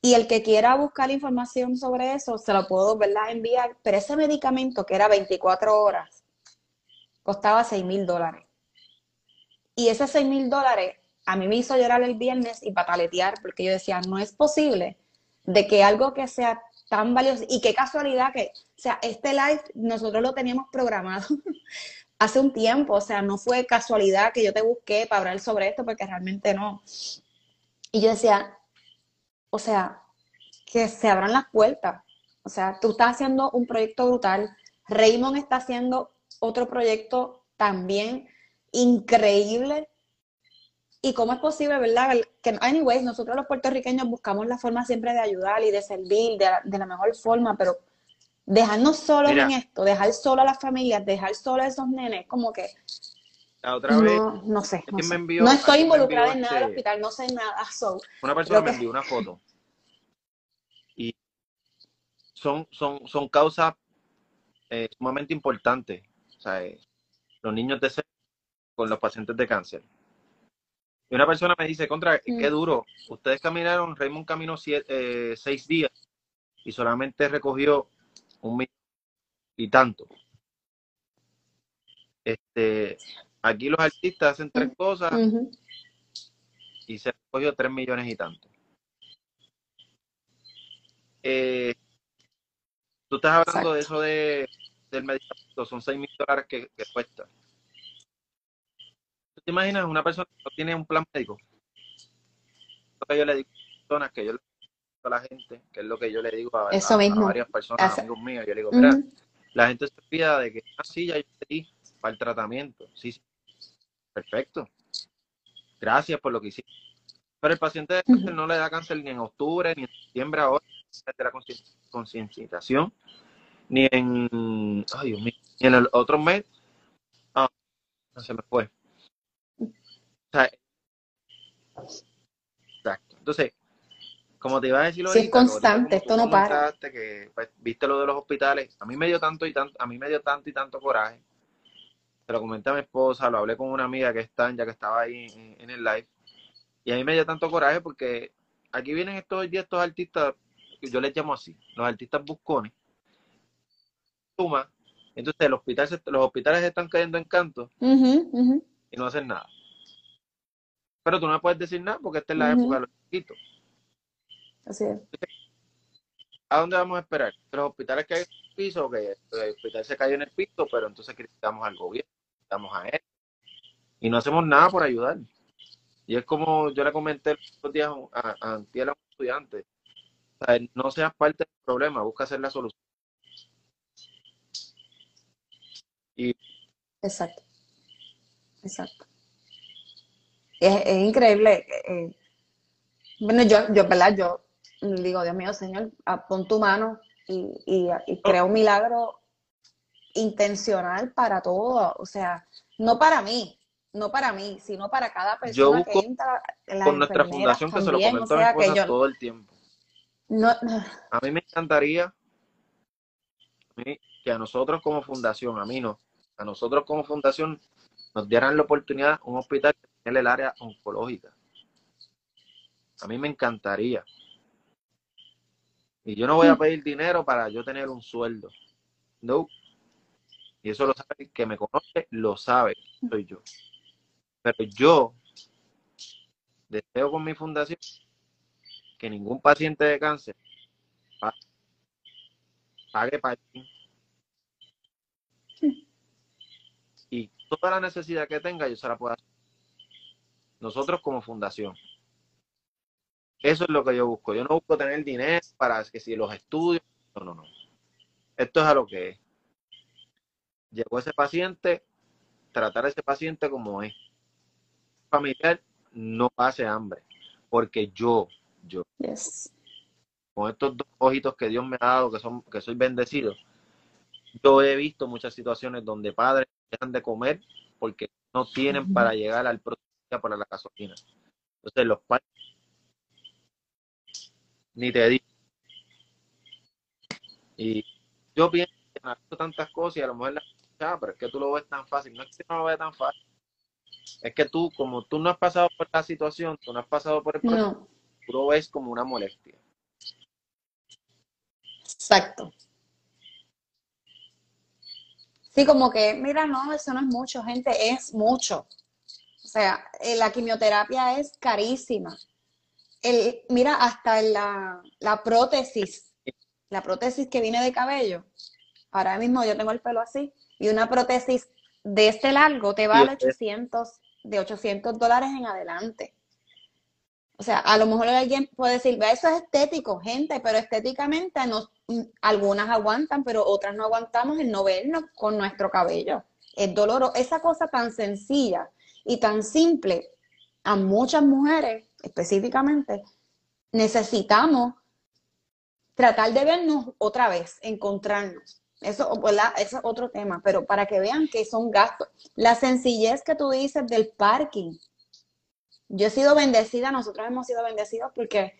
Y el que quiera buscar información sobre eso, se lo puedo ¿verdad? enviar. Pero ese medicamento, que era 24 horas, costaba 6 mil dólares. Y ese 6 mil dólares a mí me hizo llorar el viernes y pataletear porque yo decía, no es posible de que algo que sea tan valioso y qué casualidad que, o sea, este live nosotros lo teníamos programado (laughs) hace un tiempo, o sea, no fue casualidad que yo te busqué para hablar sobre esto porque realmente no. Y yo decía, o sea, que se abran las puertas. O sea, tú estás haciendo un proyecto brutal, Raymond está haciendo otro proyecto también increíble y cómo es posible, ¿verdad? Que, anyways, nosotros los puertorriqueños buscamos la forma siempre de ayudar y de servir de la, mejor forma, pero dejarnos solos en esto, dejar solo a las familias, dejar solo a esos nenes, como que... La otra vez, no, sé. No, estoy involucrada en nada del este hospital, no sé nada. una persona me envió una foto. Y son, son, son causas eh, sumamente importantes. O sea, eh, los niños de con los pacientes de cáncer y una persona me dice, contra, qué mm. duro. Ustedes caminaron, Raymond caminó eh, seis días y solamente recogió un millón y tanto. Este, aquí los artistas hacen tres cosas y se recogió tres millones y tanto. Eh, tú estás hablando de eso de, del medicamento, son seis mil dólares que cuesta te imaginas una persona que no tiene un plan médico? Lo que yo le digo a personas, que yo le digo a la gente, que es lo que yo le digo a, varias personas, amigos míos, yo le digo, mira, la gente se olvida de que, ah, sí, ya yo di para el tratamiento. Sí, sí, perfecto. Gracias por lo que hiciste. Pero el paciente de cáncer no le da cáncer ni en octubre, ni en septiembre ahora, de la concienciación, ni en, ay Dios mío, ni en el otro mes. Ah, no se me fue. Exacto. Entonces, como te iba a decir sí, es constante, esto no para. Que, pues, viste lo de los hospitales, a mí me dio tanto y tanto, a mí me dio tanto y tanto coraje. Se lo comenté a mi esposa, lo hablé con una amiga que está, ya que estaba ahí en, el live. Y a mí me dio tanto coraje porque aquí vienen estos días estos artistas, yo les llamo así, los artistas buscones. Suma, entonces los hospitales, los hospitales están cayendo en canto y no hacen nada. Pero tú no me puedes decir nada porque esta es la época de los chiquitos. Así es. ¿A dónde vamos a esperar? Los hospitales que hay en el piso, que el hospital se cayó en el piso, pero entonces criticamos al gobierno, criticamos a él. Y no hacemos nada por ayudar. Y es como yo le comenté los días a, a, a un estudiante. No seas parte del problema, busca hacer la solución. Y... Exacto. Exacto. Es, increíble. Eh, bueno, yo, yo, ¿verdad? Yo digo, Dios mío, Señor, pon tu mano y, y, crea un milagro intencional para todo. O sea, no para mí, no para mí, sino para cada persona que entra. con nuestra fundación que se lo comento a mi esposa todo el tiempo. No, A mí me encantaría que a nosotros como fundación, a mí no, a nosotros como fundación nos dieran la oportunidad un hospital en el área oncológica. A mí me encantaría. Y yo no voy a pedir dinero para yo tener un sueldo. No. Y eso lo sabe el que me conoce, lo sabe, soy yo. Pero yo deseo con mi fundación que ningún paciente de cáncer pague para y toda la necesidad que tenga yo se la puedo hacer. Nosotros como fundación. Eso es lo que yo busco. Yo no busco tener dinero para que si los estudios. No, no, no. Esto es a lo que es. Llegó ese paciente, tratar a ese paciente como es. Familiar no pase hambre. Porque yo, yo, con estos dos ojitos que Dios me ha dado, que, son, que soy bendecido, yo he visto muchas situaciones donde padres dejan de comer porque no tienen para llegar al próximo día para la gasolina. Entonces los padres ni te digo. Y yo pienso que tantas cosas y a lo mejor la ah, pero es que tú lo ves tan fácil. No es que no lo veas tan fácil. Es que tú, como tú no has pasado por la situación, tú no has pasado por el proceso, tú lo ves como una molestia. Exacto. Sí, como que, mira, no, eso no es mucho, gente, es mucho. O sea, eh, la quimioterapia es carísima. El, mira, hasta la, la prótesis, la prótesis que viene de cabello. Ahora mismo yo tengo el pelo así y una prótesis de este largo te vale 800, de 800 dólares en adelante. O sea, a lo mejor alguien puede decir, eso es estético, gente, pero estéticamente no, algunas aguantan, pero otras no aguantamos el no vernos con nuestro cabello. Es doloroso. Esa cosa tan sencilla y tan simple, a muchas mujeres específicamente, necesitamos tratar de vernos otra vez, encontrarnos. Eso, Eso es otro tema, pero para que vean que son gastos. La sencillez que tú dices del parking, yo he sido bendecida, nosotros hemos sido bendecidos porque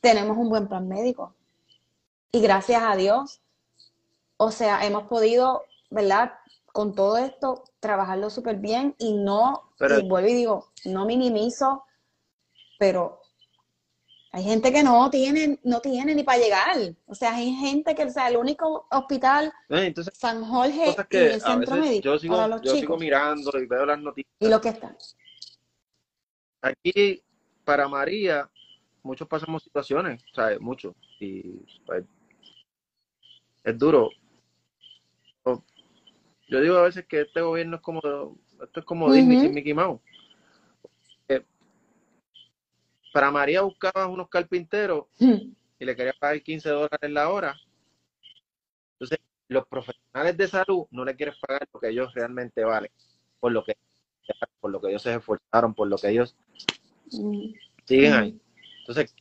tenemos un buen plan médico. Y gracias a Dios, o sea, hemos podido, ¿verdad? Con todo esto, trabajarlo súper bien y no, y vuelvo y digo, no minimizo, pero hay gente que no tiene, no tiene ni para llegar. O sea, hay gente que, o sea, el único hospital, eh, San Jorge, y el centro médico. Yo sigo, yo sigo mirando y veo las noticias. Y lo que está. Aquí, para María, muchos pasamos situaciones, ¿sabes? Muchos. Y pues, es duro. Yo digo a veces que este gobierno es como, esto es como Disney sin Mickey Mouse. Eh, para María buscaba unos carpinteros y le quería pagar 15 dólares la hora. Entonces, los profesionales de salud no le quieren pagar lo que ellos realmente valen, por lo que por lo que ellos se esforzaron, por lo que ellos mm. siguen ahí. Entonces,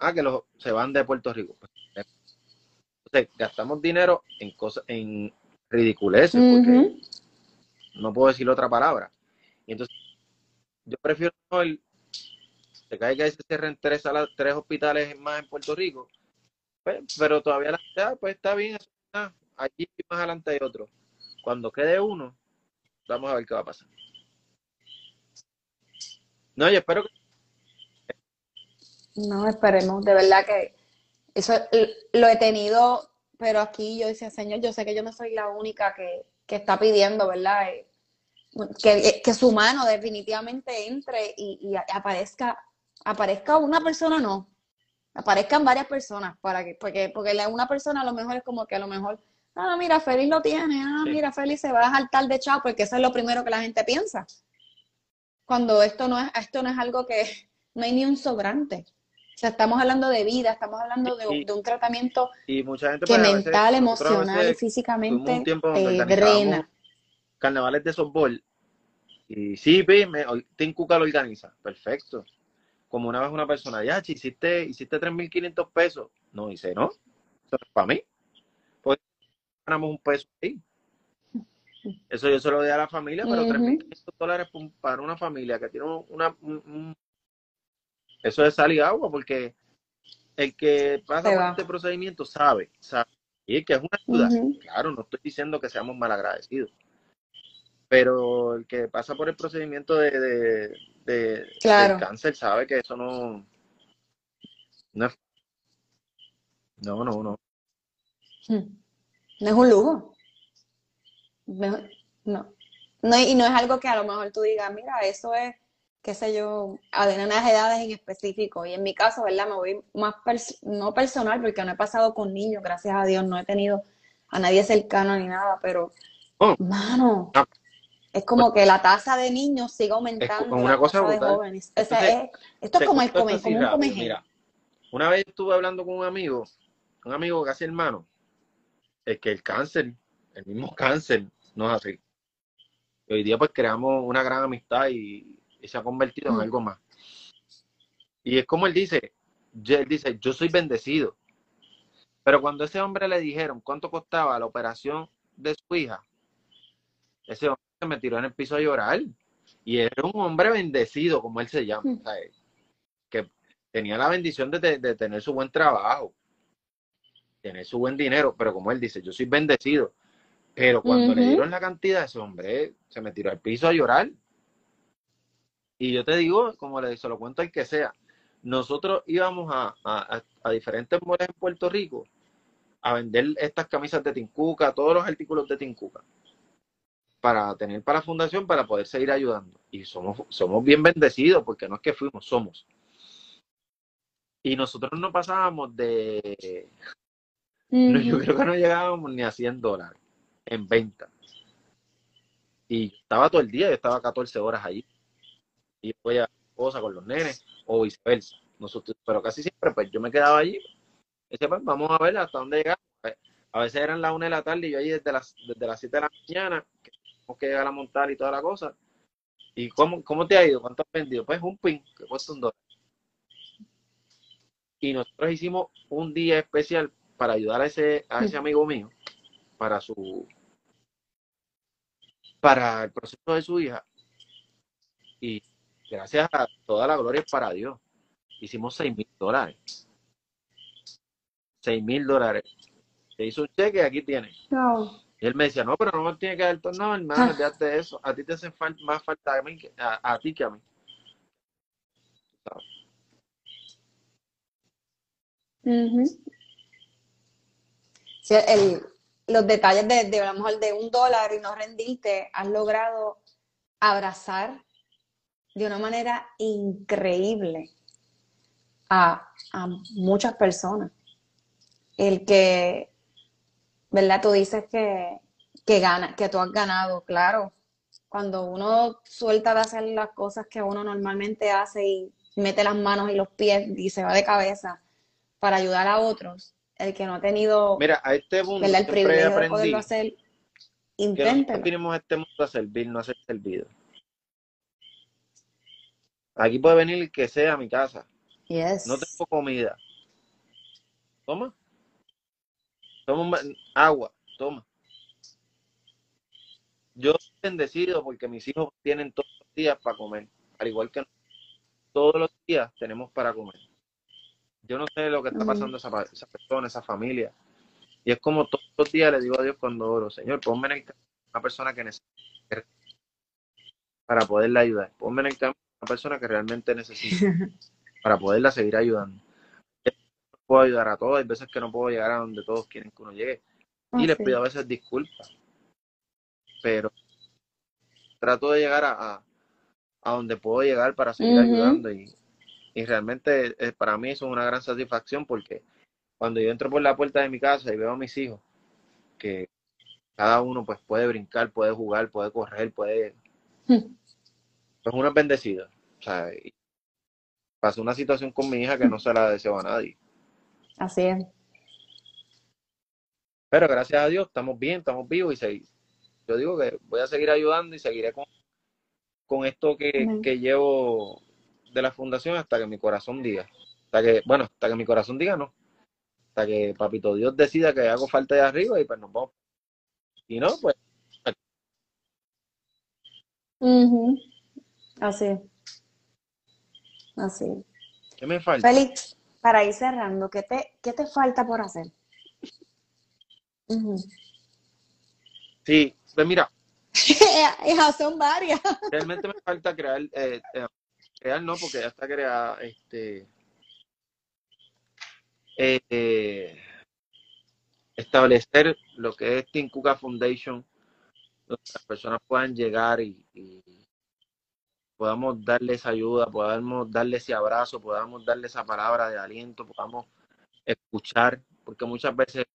ah, que los, se van de Puerto Rico. Entonces, gastamos dinero en cosas, en ridiculeces, porque no puedo decir otra palabra. Y entonces, yo prefiero el, se que se cierren tres, tres hospitales más en Puerto Rico, pues, pero todavía la ciudad, pues está bien, allí más adelante hay otro. Cuando quede uno, vamos a ver qué va a pasar. No, yo espero que... No, esperemos, de verdad que eso lo he tenido, pero aquí yo decía, Señor, yo sé que yo no soy la única que, está pidiendo, ¿verdad? Eh, que, que, su mano definitivamente entre y, aparezca, aparezca una persona, no, aparezcan varias personas, para que, porque, porque una persona a lo mejor es como que a lo mejor, ah, mira, Félix lo tiene, ah, mira, Félix se va a saltar de chao, porque eso es lo primero que la gente piensa cuando esto no es, esto no es algo que no hay ni un sobrante. O sea, estamos hablando de vida, estamos hablando de, un tratamiento y mucha gente, que mental, emocional y físicamente eh, drena. carnavales de softball. Y sí, me, Team Cuca lo organiza. Perfecto. Como una vez una persona, ya, hiciste, hiciste 3.500 pesos. No, dice, no, eso es para mí. Pues ganamos un peso ahí. Eso yo se lo doy a la familia, pero 3.500 dólares para una familia que tiene una... Eso es sal y agua, porque el que pasa por este procedimiento sabe, sabe. Y que es una ayuda. Claro, no estoy diciendo que seamos malagradecidos. Pero el que pasa por el procedimiento de, de, de del cáncer sabe que eso no, no es. No, no, no. Hmm. No es un lujo. No, no. no. Y no es algo que a lo mejor tú digas, mira, eso es qué sé yo, a unas edades en específico. Y en mi caso, ¿verdad? Me voy más, no personal, porque no he pasado con niños, gracias a Dios, no he tenido a nadie cercano ni nada, pero, oh. mano, ah. Es como que la tasa de niños sigue aumentando. una cosa de jóvenes. esto es como el come, como un Mira, una vez estuve hablando con un amigo, un amigo casi hermano, es que el cáncer, el mismo cáncer, no es así. hoy día pues creamos una gran amistad y y se ha convertido en mm. algo más. Y es como él dice, él dice, yo soy bendecido. Pero cuando ese hombre le dijeron cuánto costaba la operación de su hija, ese hombre se me tiró en el piso a llorar. Y era un hombre bendecido, como él se llama, mm. que tenía la bendición de, tener su buen trabajo, tener su buen dinero, pero como él dice, yo soy bendecido. Pero cuando le dieron la cantidad, ese hombre se me tiró al piso a llorar. Y yo te digo, como le, se lo cuento al que sea, nosotros íbamos a, a, diferentes moles en Puerto Rico a vender estas camisas de Tincuca, todos los artículos de Tincuca, para tener para la fundación, para poder seguir ayudando. Y somos, somos bien bendecidos, porque no es que fuimos, somos. Y nosotros no pasábamos de... yo creo que no llegábamos ni a 100 dólares en venta. Y estaba todo el día, yo estaba 14 horas allí y voy a cosa con los nenes o viceversa. Nosotros, pero casi siempre pues yo me quedaba allí. Decía, pues vamos a ver hasta dónde llegamos. A veces eran las una de la tarde y yo allí desde las, desde las 7 de la mañana, que que llegar a montar y toda la cosa. ¿Y cómo, cómo te ha ido? ¿Cuánto has vendido? Pues un pin que cuesta un dólar. Y nosotros hicimos un día especial para ayudar a ese, a ese amigo mío, para su para el proceso de su hija. Y gracias a toda la gloria para Dios. Hicimos seis mil dólares. Seis mil dólares. Se hizo un cheque aquí tiene. Y él me decía, no, pero no me tiene que dar todo. No, hermano, olvídate de eso. A ti te hace más falta a, mí que, a, ti que a mí. los detalles de, de, a lo mejor de un dólar y no rendirte, has logrado abrazar de una manera increíble a, muchas personas. El que, ¿verdad? Tú dices que, que, gana, que tú has ganado, claro. Cuando uno suelta de hacer las cosas que uno normalmente hace y mete las manos y los pies y se va de cabeza para ayudar a otros, el que no ha tenido Mira, a este mundo el privilegio de poderlo hacer, inténtelo. No a este mundo a servir, no a ser servido. Aquí puede venir el que sea a mi casa. No tengo comida. Toma. Toma agua. Toma. Yo estoy bendecido porque mis hijos tienen todos los días para comer. Al igual que todos los días tenemos para comer. Yo no sé lo que está pasando esa, esa persona, esa familia. Y es como todos los días le digo a Dios cuando oro, Señor, ponme en el camino una persona que necesita para poderle ayudar. Ponme en el camino persona que realmente necesita (laughs) para poderla seguir ayudando. Puedo ayudar a todos, hay veces que no puedo llegar a donde todos quieren que uno llegue. Y les pido a veces disculpas. Pero trato de llegar a, a, donde puedo llegar para seguir ayudando. Y, y realmente eh, para mí eso es una gran satisfacción porque cuando yo entro por la puerta de mi casa y veo a mis hijos, que cada uno pues puede brincar, puede jugar, puede correr, puede... Pues (laughs) uno es bendecido. O sea, pasó una situación con mi hija que no se la deseo a nadie. Así es. Pero gracias a Dios estamos bien, estamos vivos y yo digo que voy a seguir ayudando y seguiré con, con esto que, que llevo de la fundación hasta que mi corazón diga. Hasta que, bueno, hasta que mi corazón diga no. Hasta que Papito Dios decida que hago falta de arriba y pues nos vamos. Y no, pues. Así. Así. ¿Qué me falta? Félix, para ir cerrando, ¿qué te, qué te falta por hacer? Sí, pues mira. (laughs) son varias. Realmente me falta crear, eh, eh, crear no, porque ya está creada, este, eh, establecer lo que es Cuca Foundation, donde las personas puedan llegar y, podamos darles ayuda, podamos darles ese abrazo, podamos darles esa palabra de aliento, podamos escuchar, porque muchas veces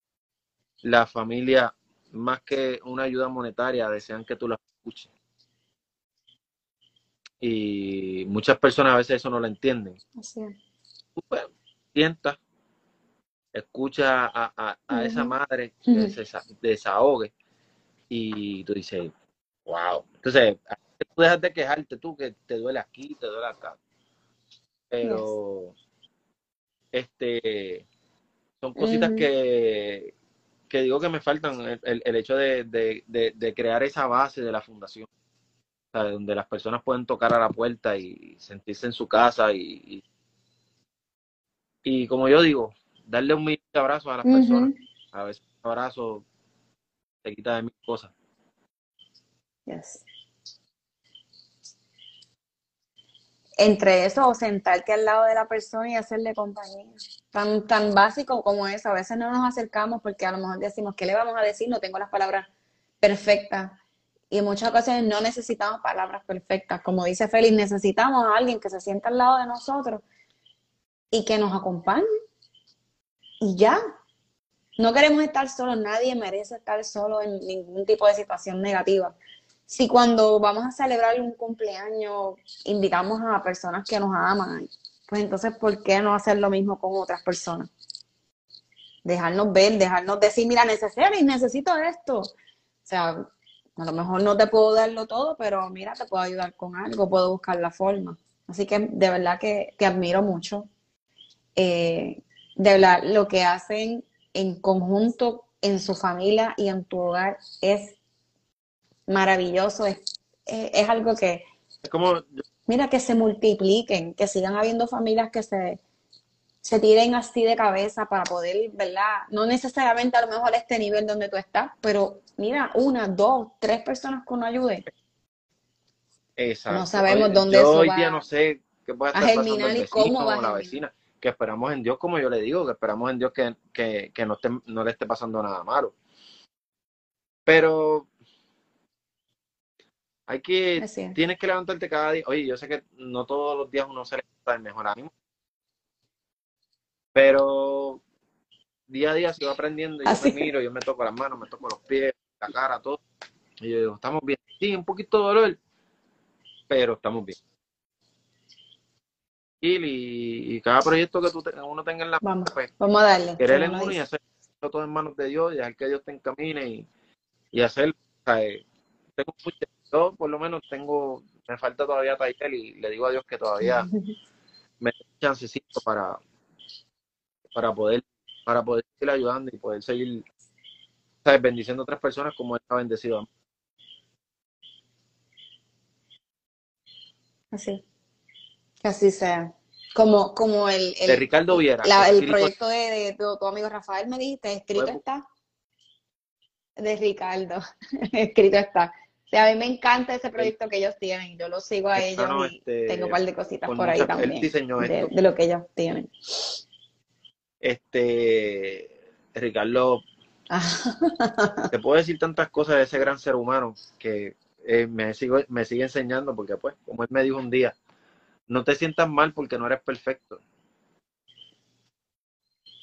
la familia, más que una ayuda monetaria, desean que tú la escuches. Y muchas personas a veces eso no lo entienden. Así pues, sienta, escucha a, esa madre que se desahogue y tú dices, wow. Entonces, tú dejas de quejarte tú que te duele aquí, te duele acá. Pero, este, son cositas que, que digo que me faltan, el, el hecho de, de, de, crear esa base de la fundación, donde las personas pueden tocar a la puerta y sentirse en su casa y, y, como yo digo, darle un mil abrazo a las personas. A veces un abrazo te quita de mil cosas. Yes. Entre eso o sentarte al lado de la persona y hacerle compañía. Tan, tan básico como eso. A veces no nos acercamos porque a lo mejor decimos, ¿qué le vamos a decir? No tengo las palabras perfectas. Y en muchas ocasiones no necesitamos palabras perfectas. Como dice Félix, necesitamos a alguien que se sienta al lado de nosotros y que nos acompañe. Y ya. No queremos estar solos. Nadie merece estar solo en ningún tipo de situación negativa si cuando vamos a celebrar un cumpleaños invitamos a personas que nos aman, pues entonces, ¿por qué no hacer lo mismo con otras personas? Dejarnos ver, dejarnos decir, mira, necesito, necesito esto. O sea, a lo mejor no te puedo darlo todo, pero mira, te puedo ayudar con algo, puedo buscar la forma. Así que de verdad que te admiro mucho. Eh, de verdad, lo que hacen en conjunto en su familia y en tu hogar es maravilloso, es, es, algo que... como... Mira, que se multipliquen, que sigan habiendo familias que se, se tiren así de cabeza para poder, ¿verdad? No necesariamente a lo mejor este nivel donde tú estás, pero mira, una, dos, tres personas con ayude. Exacto. No sabemos dónde yo hoy día no sé qué puede estar a germinar y cómo va a la vecina. Que esperamos en Dios, como yo le digo, que esperamos en Dios que, que, que no, esté, no le esté pasando nada malo. Pero hay que, tienes que levantarte cada día. Oye, yo sé que no todos los días uno se levanta el mejor ánimo, pero día a día sigo aprendiendo y yo me miro, yo me toco las manos, me toco los pies, la cara, todo. Y yo digo, estamos bien. Sí, un poquito de dolor, pero estamos bien. Y, y cada proyecto que tú uno tenga en la vamos, pues, vamos a darle. Querer en uno y hacer todo en manos de Dios y dejar que Dios te encamine y, y hacer. tengo mucha yo por lo menos tengo, me falta todavía taller y le digo a Dios que todavía (laughs) me da chancecito para, para poder, para poder seguir ayudando y poder seguir bendiciendo a otras personas como él ha bendecido a mí. Así. Así sea. Como, como el, de Ricardo Viera. el proyecto de, tu, amigo Rafael me dijiste, escrito está. De Ricardo, (laughs) escrito está a mí me encanta ese proyecto que ellos tienen. Yo lo sigo a ellos y este, tengo un par de cositas por ahí también. De, lo que ellos tienen. Este, Ricardo, te puedo decir tantas cosas de ese gran ser humano que eh, me, sigo, me sigue enseñando porque, pues, como él me dijo un día, no te sientas mal porque no eres perfecto.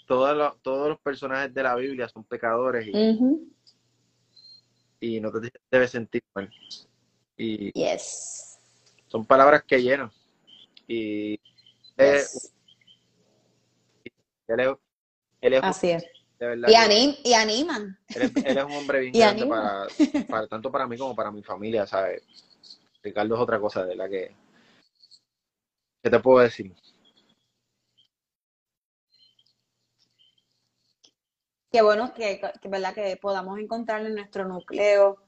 Todos todos los personajes de la Biblia son pecadores y, y no te debes sentir mal. Y yes. son palabras que llenan. Y él, es, Así es. De verdad. Y, y animan. Él, es un hombre bien (laughs) grande para, para, tanto para mí como para mi familia, ¿sabes? Ricardo es otra cosa, de la que... ¿Qué te puedo decir? Qué bueno que, ¿verdad? que podamos encontrar en nuestro núcleo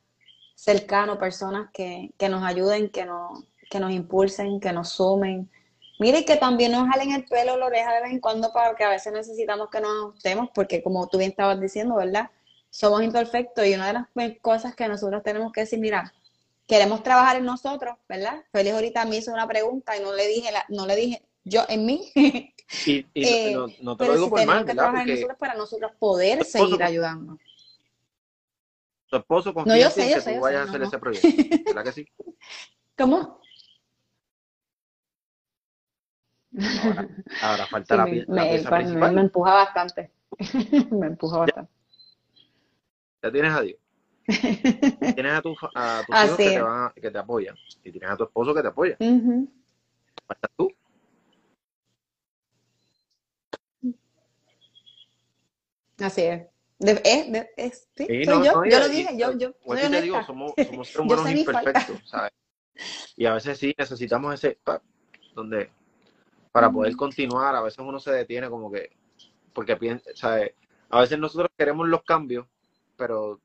cercano personas que, que nos ayuden, que nos, que nos impulsen, que nos sumen. Mire, que también nos jalen el pelo, la oreja de vez en cuando, para que a veces necesitamos que nos ajustemos, porque como tú bien estabas diciendo, ¿verdad? Somos imperfectos y una de las cosas que nosotros tenemos que decir, mira, queremos trabajar en nosotros, ¿verdad? Félix ahorita me hizo una pregunta y no le dije, no le dije yo en mí. (laughs) Y, eh, no, te lo digo por mal, ¿verdad? Porque nosotros para nosotros poder seguir ayudando. Tu esposo confía en que tú vayas a hacer ese proyecto, ¿verdad que sí? (laughs) ¿Cómo? Ahora, (laughs) falta la, me, pieza principal. Me, empuja bastante. (laughs) me empuja bastante. Ya tienes a Dios. tienes a, tu, a tus hijos que te, van que te apoyan. Y tienes a tu esposo que te apoya. Falta tú. Así es. De, es, es sí, yo, yo lo dije, yo, yo. Pues te digo, somos, (laughs) somos seres humanos imperfectos, ¿sabes? Y a veces sí necesitamos ese, donde para poder continuar, a veces uno se detiene como que, porque piensa, ¿sabes? A veces nosotros queremos los cambios, pero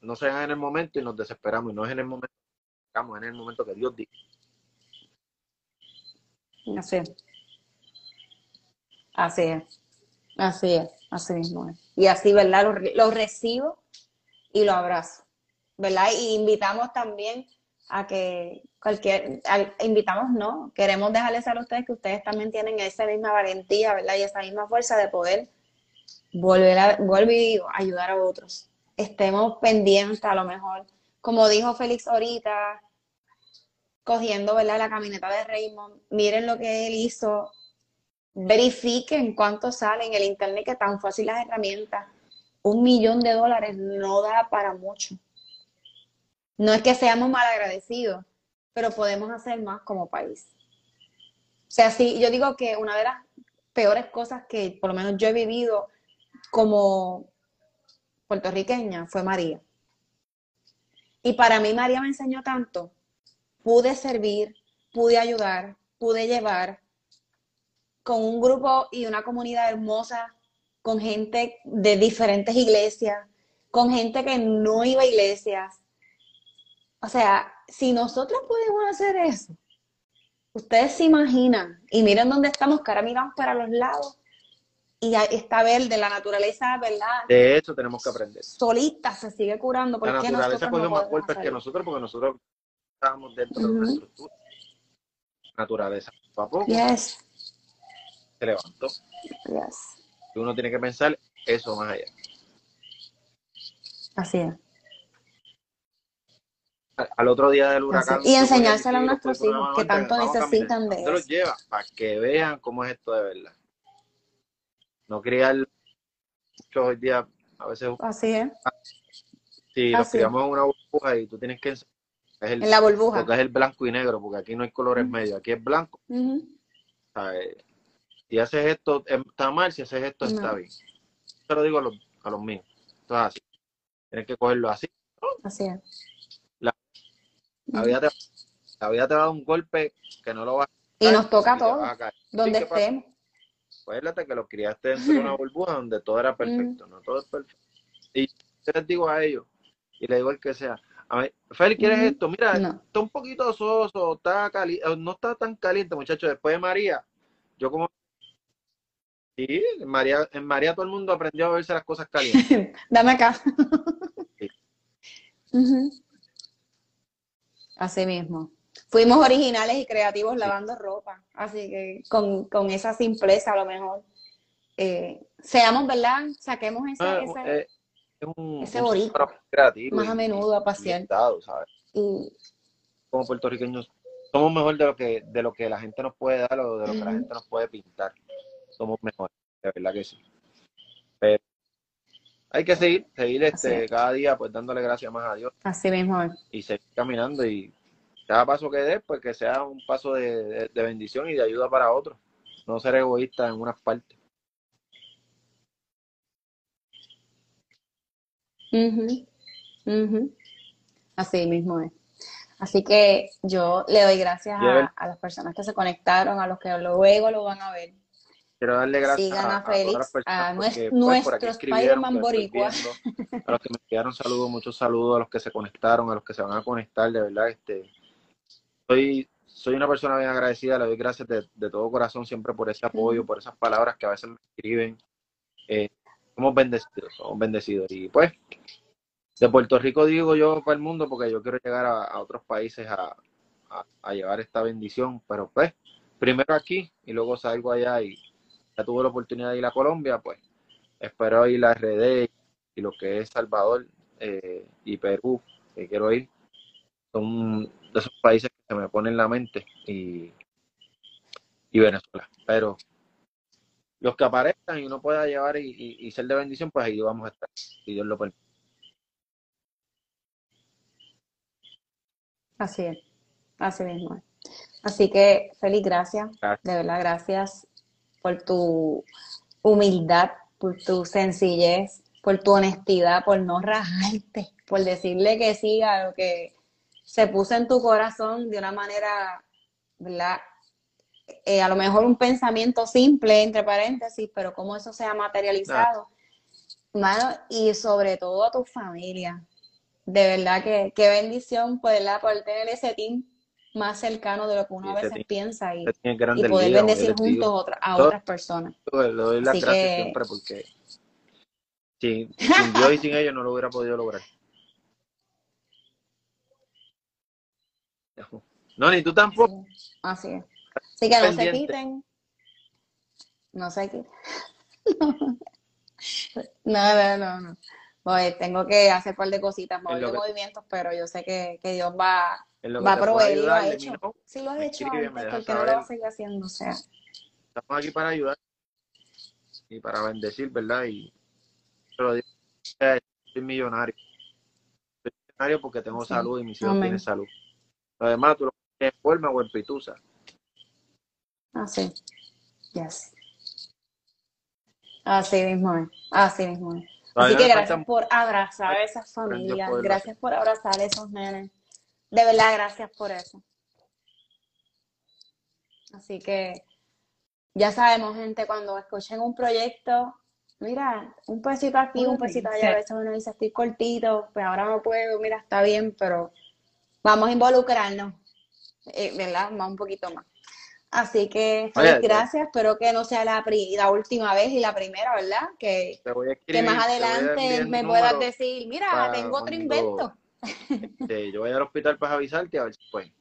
no se dan en el momento y nos desesperamos, y no es en el momento que es en el momento que Dios dice. Así es. Así es. Así es, así mismo es. Y así, ¿verdad? Lo, recibo y lo abrazo, ¿verdad? Y invitamos también a que cualquier, invitamos, no, queremos dejarles a ustedes que ustedes también tienen esa misma valentía, ¿verdad? Y esa misma fuerza de poder volver a, volver a ayudar a otros. Estemos pendientes a lo mejor, como dijo Félix ahorita, cogiendo, ¿verdad? La camioneta de Raymond, miren lo que él hizo, verifiquen cuánto sale en el internet, que tan fácil las herramientas. Un millón de dólares no da para mucho. No es que seamos mal agradecidos, pero podemos hacer más como país. O sea, sí, yo digo que una de las peores cosas que por lo menos yo he vivido como puertorriqueña fue María. Y para mí María me enseñó tanto. Pude servir, pude ayudar, pude llevar con un grupo y una comunidad hermosa, con gente de diferentes iglesias, con gente que no iba a iglesias, o sea, si nosotros podemos hacer eso, ustedes se imaginan, y miren dónde estamos, que ahora miramos para los lados, y está verde, la naturaleza, ¿verdad? De eso tenemos que aprender. Solita se sigue curando. la naturaleza coge más golpes que nosotros, porque nosotros estamos dentro de una estructura. Naturaleza, poco a poco. Yes. Se levantó. Yes. Y uno tiene que pensar eso más allá. Así es al otro día del huracán. Y enseñárselo a nuestros hijos que tanto necesitan de eso. los lleva para que vean cómo es esto de verdad. No criar muchos hoy día, a veces. Así es. Si los criamos en una burbuja y tú tienes que es el, en la burbuja. Es el blanco y negro, porque aquí no hay colores medios, aquí es blanco. Si haces esto está mal, si haces esto está bien. Yo lo digo a los, a los míos. Entonces así. Tienes que cogerlo así. Así es. La vida, te, la vida te va a dar un golpe que no lo va a Y nos toca a todos, donde estemos. Acuérdate que lo criaste dentro de una (laughs) burbuja donde todo era perfecto, no todo es perfecto. Y yo les digo a ellos, y le digo al que sea, a ver, Félix, ¿quieres esto? Mira, está un poquito soso, está caliente, no está tan caliente, muchachos. Después de María, yo como Sí, en María, en María todo el mundo aprendió a verse las cosas calientes. (laughs) Dame acá. Sí. Así mismo. Fuimos originales y creativos lavando ropa, así que con, esa simpleza a lo mejor. Eh, seamos, ¿verdad? Saquemos ese, ah, ese, eh, ese creativo más a menudo a pasear. Y, como puertorriqueños somos mejor de lo que de lo que la gente nos puede dar o de lo que la gente nos puede pintar. Somos mejores, de verdad que sí. Pero hay que seguir, seguir este, cada día pues dándole gracias más a Dios. Así mismo. Y seguir caminando y cada paso que dé, pues que sea un paso de, bendición y de ayuda para otros. No ser egoísta en unas partes. Así mismo es. Así que yo le doy gracias a, las personas que se conectaron, a los que luego lo van a ver. Quiero darle gracias a, Félix, a, pues, nuestros Spider-Man boricuas. A los que me enviaron saludos, muchos saludos a los que se conectaron, a los que se van a conectar, de verdad. este Soy, soy una persona bien agradecida, le doy gracias de, todo corazón siempre por ese apoyo, por esas palabras que a veces me escriben. Eh, somos bendecidos, somos bendecidos. Y pues, de Puerto Rico digo yo para el mundo porque yo quiero llegar a, otros países a, llevar esta bendición, pero pues, primero aquí y luego salgo allá y ya tuve la oportunidad de ir a Colombia, pues espero ir a RD y lo que es Salvador eh, y Perú, que quiero ir. Son de esos países que se me ponen en la mente y, y Venezuela. Pero los que aparezcan y uno pueda llevar y, ser de bendición, pues ahí vamos a estar, si Dios lo permite. Así es, así mismo. Así que, feliz gracias. De verdad, gracias por tu humildad, por tu sencillez, por tu honestidad, por no rajarte, por decirle que sí a lo que se puso en tu corazón de una manera, ¿verdad? Eh, a lo mejor un pensamiento simple, entre paréntesis, pero cómo eso se ha materializado. y sobre todo a tu familia, de verdad que qué bendición poder, poder tener ese team más cercano de lo que uno a veces piensa y, poder bendecir juntos a otras personas. Le doy las gracias siempre porque sin, Dios y sin ellos no lo hubiera podido lograr. No, ni tú (laughs) tampoco. Así es. Así que no se quiten. No se quiten. (laughs) no, no, no, no. Tengo que hacer un par de cositas, mover de movimientos, pero yo sé que, que Dios va, va a proveer lo ha hecho. Sí lo has hecho antes, porque no lo va a seguir haciendo, o sea. Estamos aquí para ayudar y para bendecir, ¿verdad? Y pero digo, soy millonario. Soy millonario porque tengo salud y mis hijos tienen salud. Además, tú lo en forma o en pitusa. Ah, sí. Yes. Así mismo es. Así mismo es. Así que gracias por abrazar a esas familias, gracias por abrazar a esos nenes. De verdad, gracias por eso. Así que ya sabemos, gente, cuando escuchen un proyecto, mira, un pesito aquí, un pesito allá, a veces uno dice, estoy cortito, pues ahora no puedo, mira, está bien, pero vamos a involucrarnos, eh, ¿verdad? Más un poquito más. Así que feliz gracias, espero que no sea la, la, última vez y la primera, ¿verdad? Que, que más adelante me puedas decir, mira, tengo otro invento. Yo voy al hospital para avisarte a ver si pueden.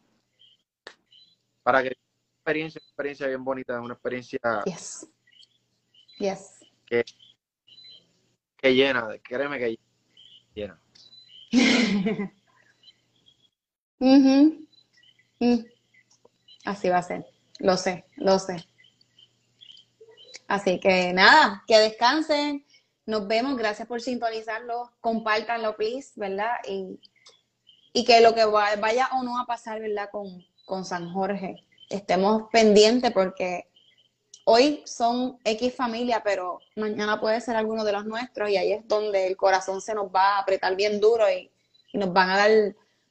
Para que experiencia, una experiencia bien bonita, una experiencia yes. Yes. Que, que llena, créeme que llena. (laughs) Mm. Así va a ser. Lo sé, lo sé. Así que nada, que descansen. Nos vemos. Gracias por sintonizarlo. Compártanlo, please, ¿verdad? Y, y que lo que vaya o no a pasar, ¿verdad? Con, con San Jorge. Estemos pendientes porque hoy son X familia, pero mañana puede ser alguno de los nuestros y ahí es donde el corazón se nos va a apretar bien duro y, nos van a dar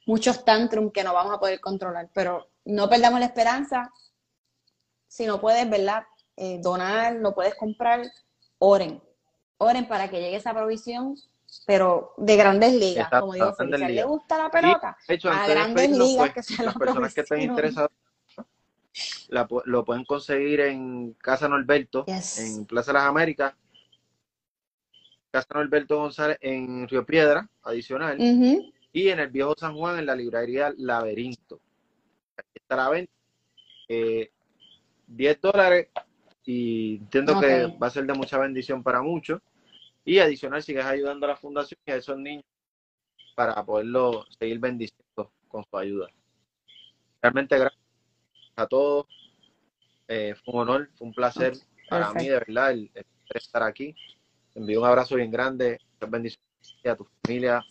muchos tantrums que no vamos a poder controlar. Pero no perdamos la esperanza, si no puedes, ¿verdad? Eh, donar, no puedes comprar, oren. Oren para que llegue esa provisión, pero de grandes ligas, como digo, si le gusta la pelota, a grandes ligas pues, que se Las personas que estén interesadas lo pueden conseguir en Casa Norberto, en Plaza de las Américas, Casa Norberto González en Río Piedra, adicional, y en el Viejo San Juan, en la librería Laberinto. Aquí está la venta. Eh, 10 dólares y entiendo que va a ser de mucha bendición para muchos. Y adicional, sigues ayudando a la fundación y a esos niños para poderlo seguir bendiciendo con su ayuda. Realmente gracias a todos. Eh, fue un honor, fue un placer para mí, de verdad, el, estar aquí. envío un abrazo bien grande, bendiciones a tu familia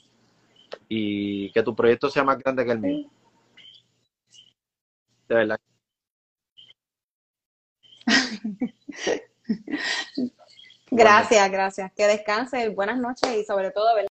y que tu proyecto sea más grande que el mío. De verdad. (laughs) gracias, gracias. Que descanse, buenas noches y sobre todo,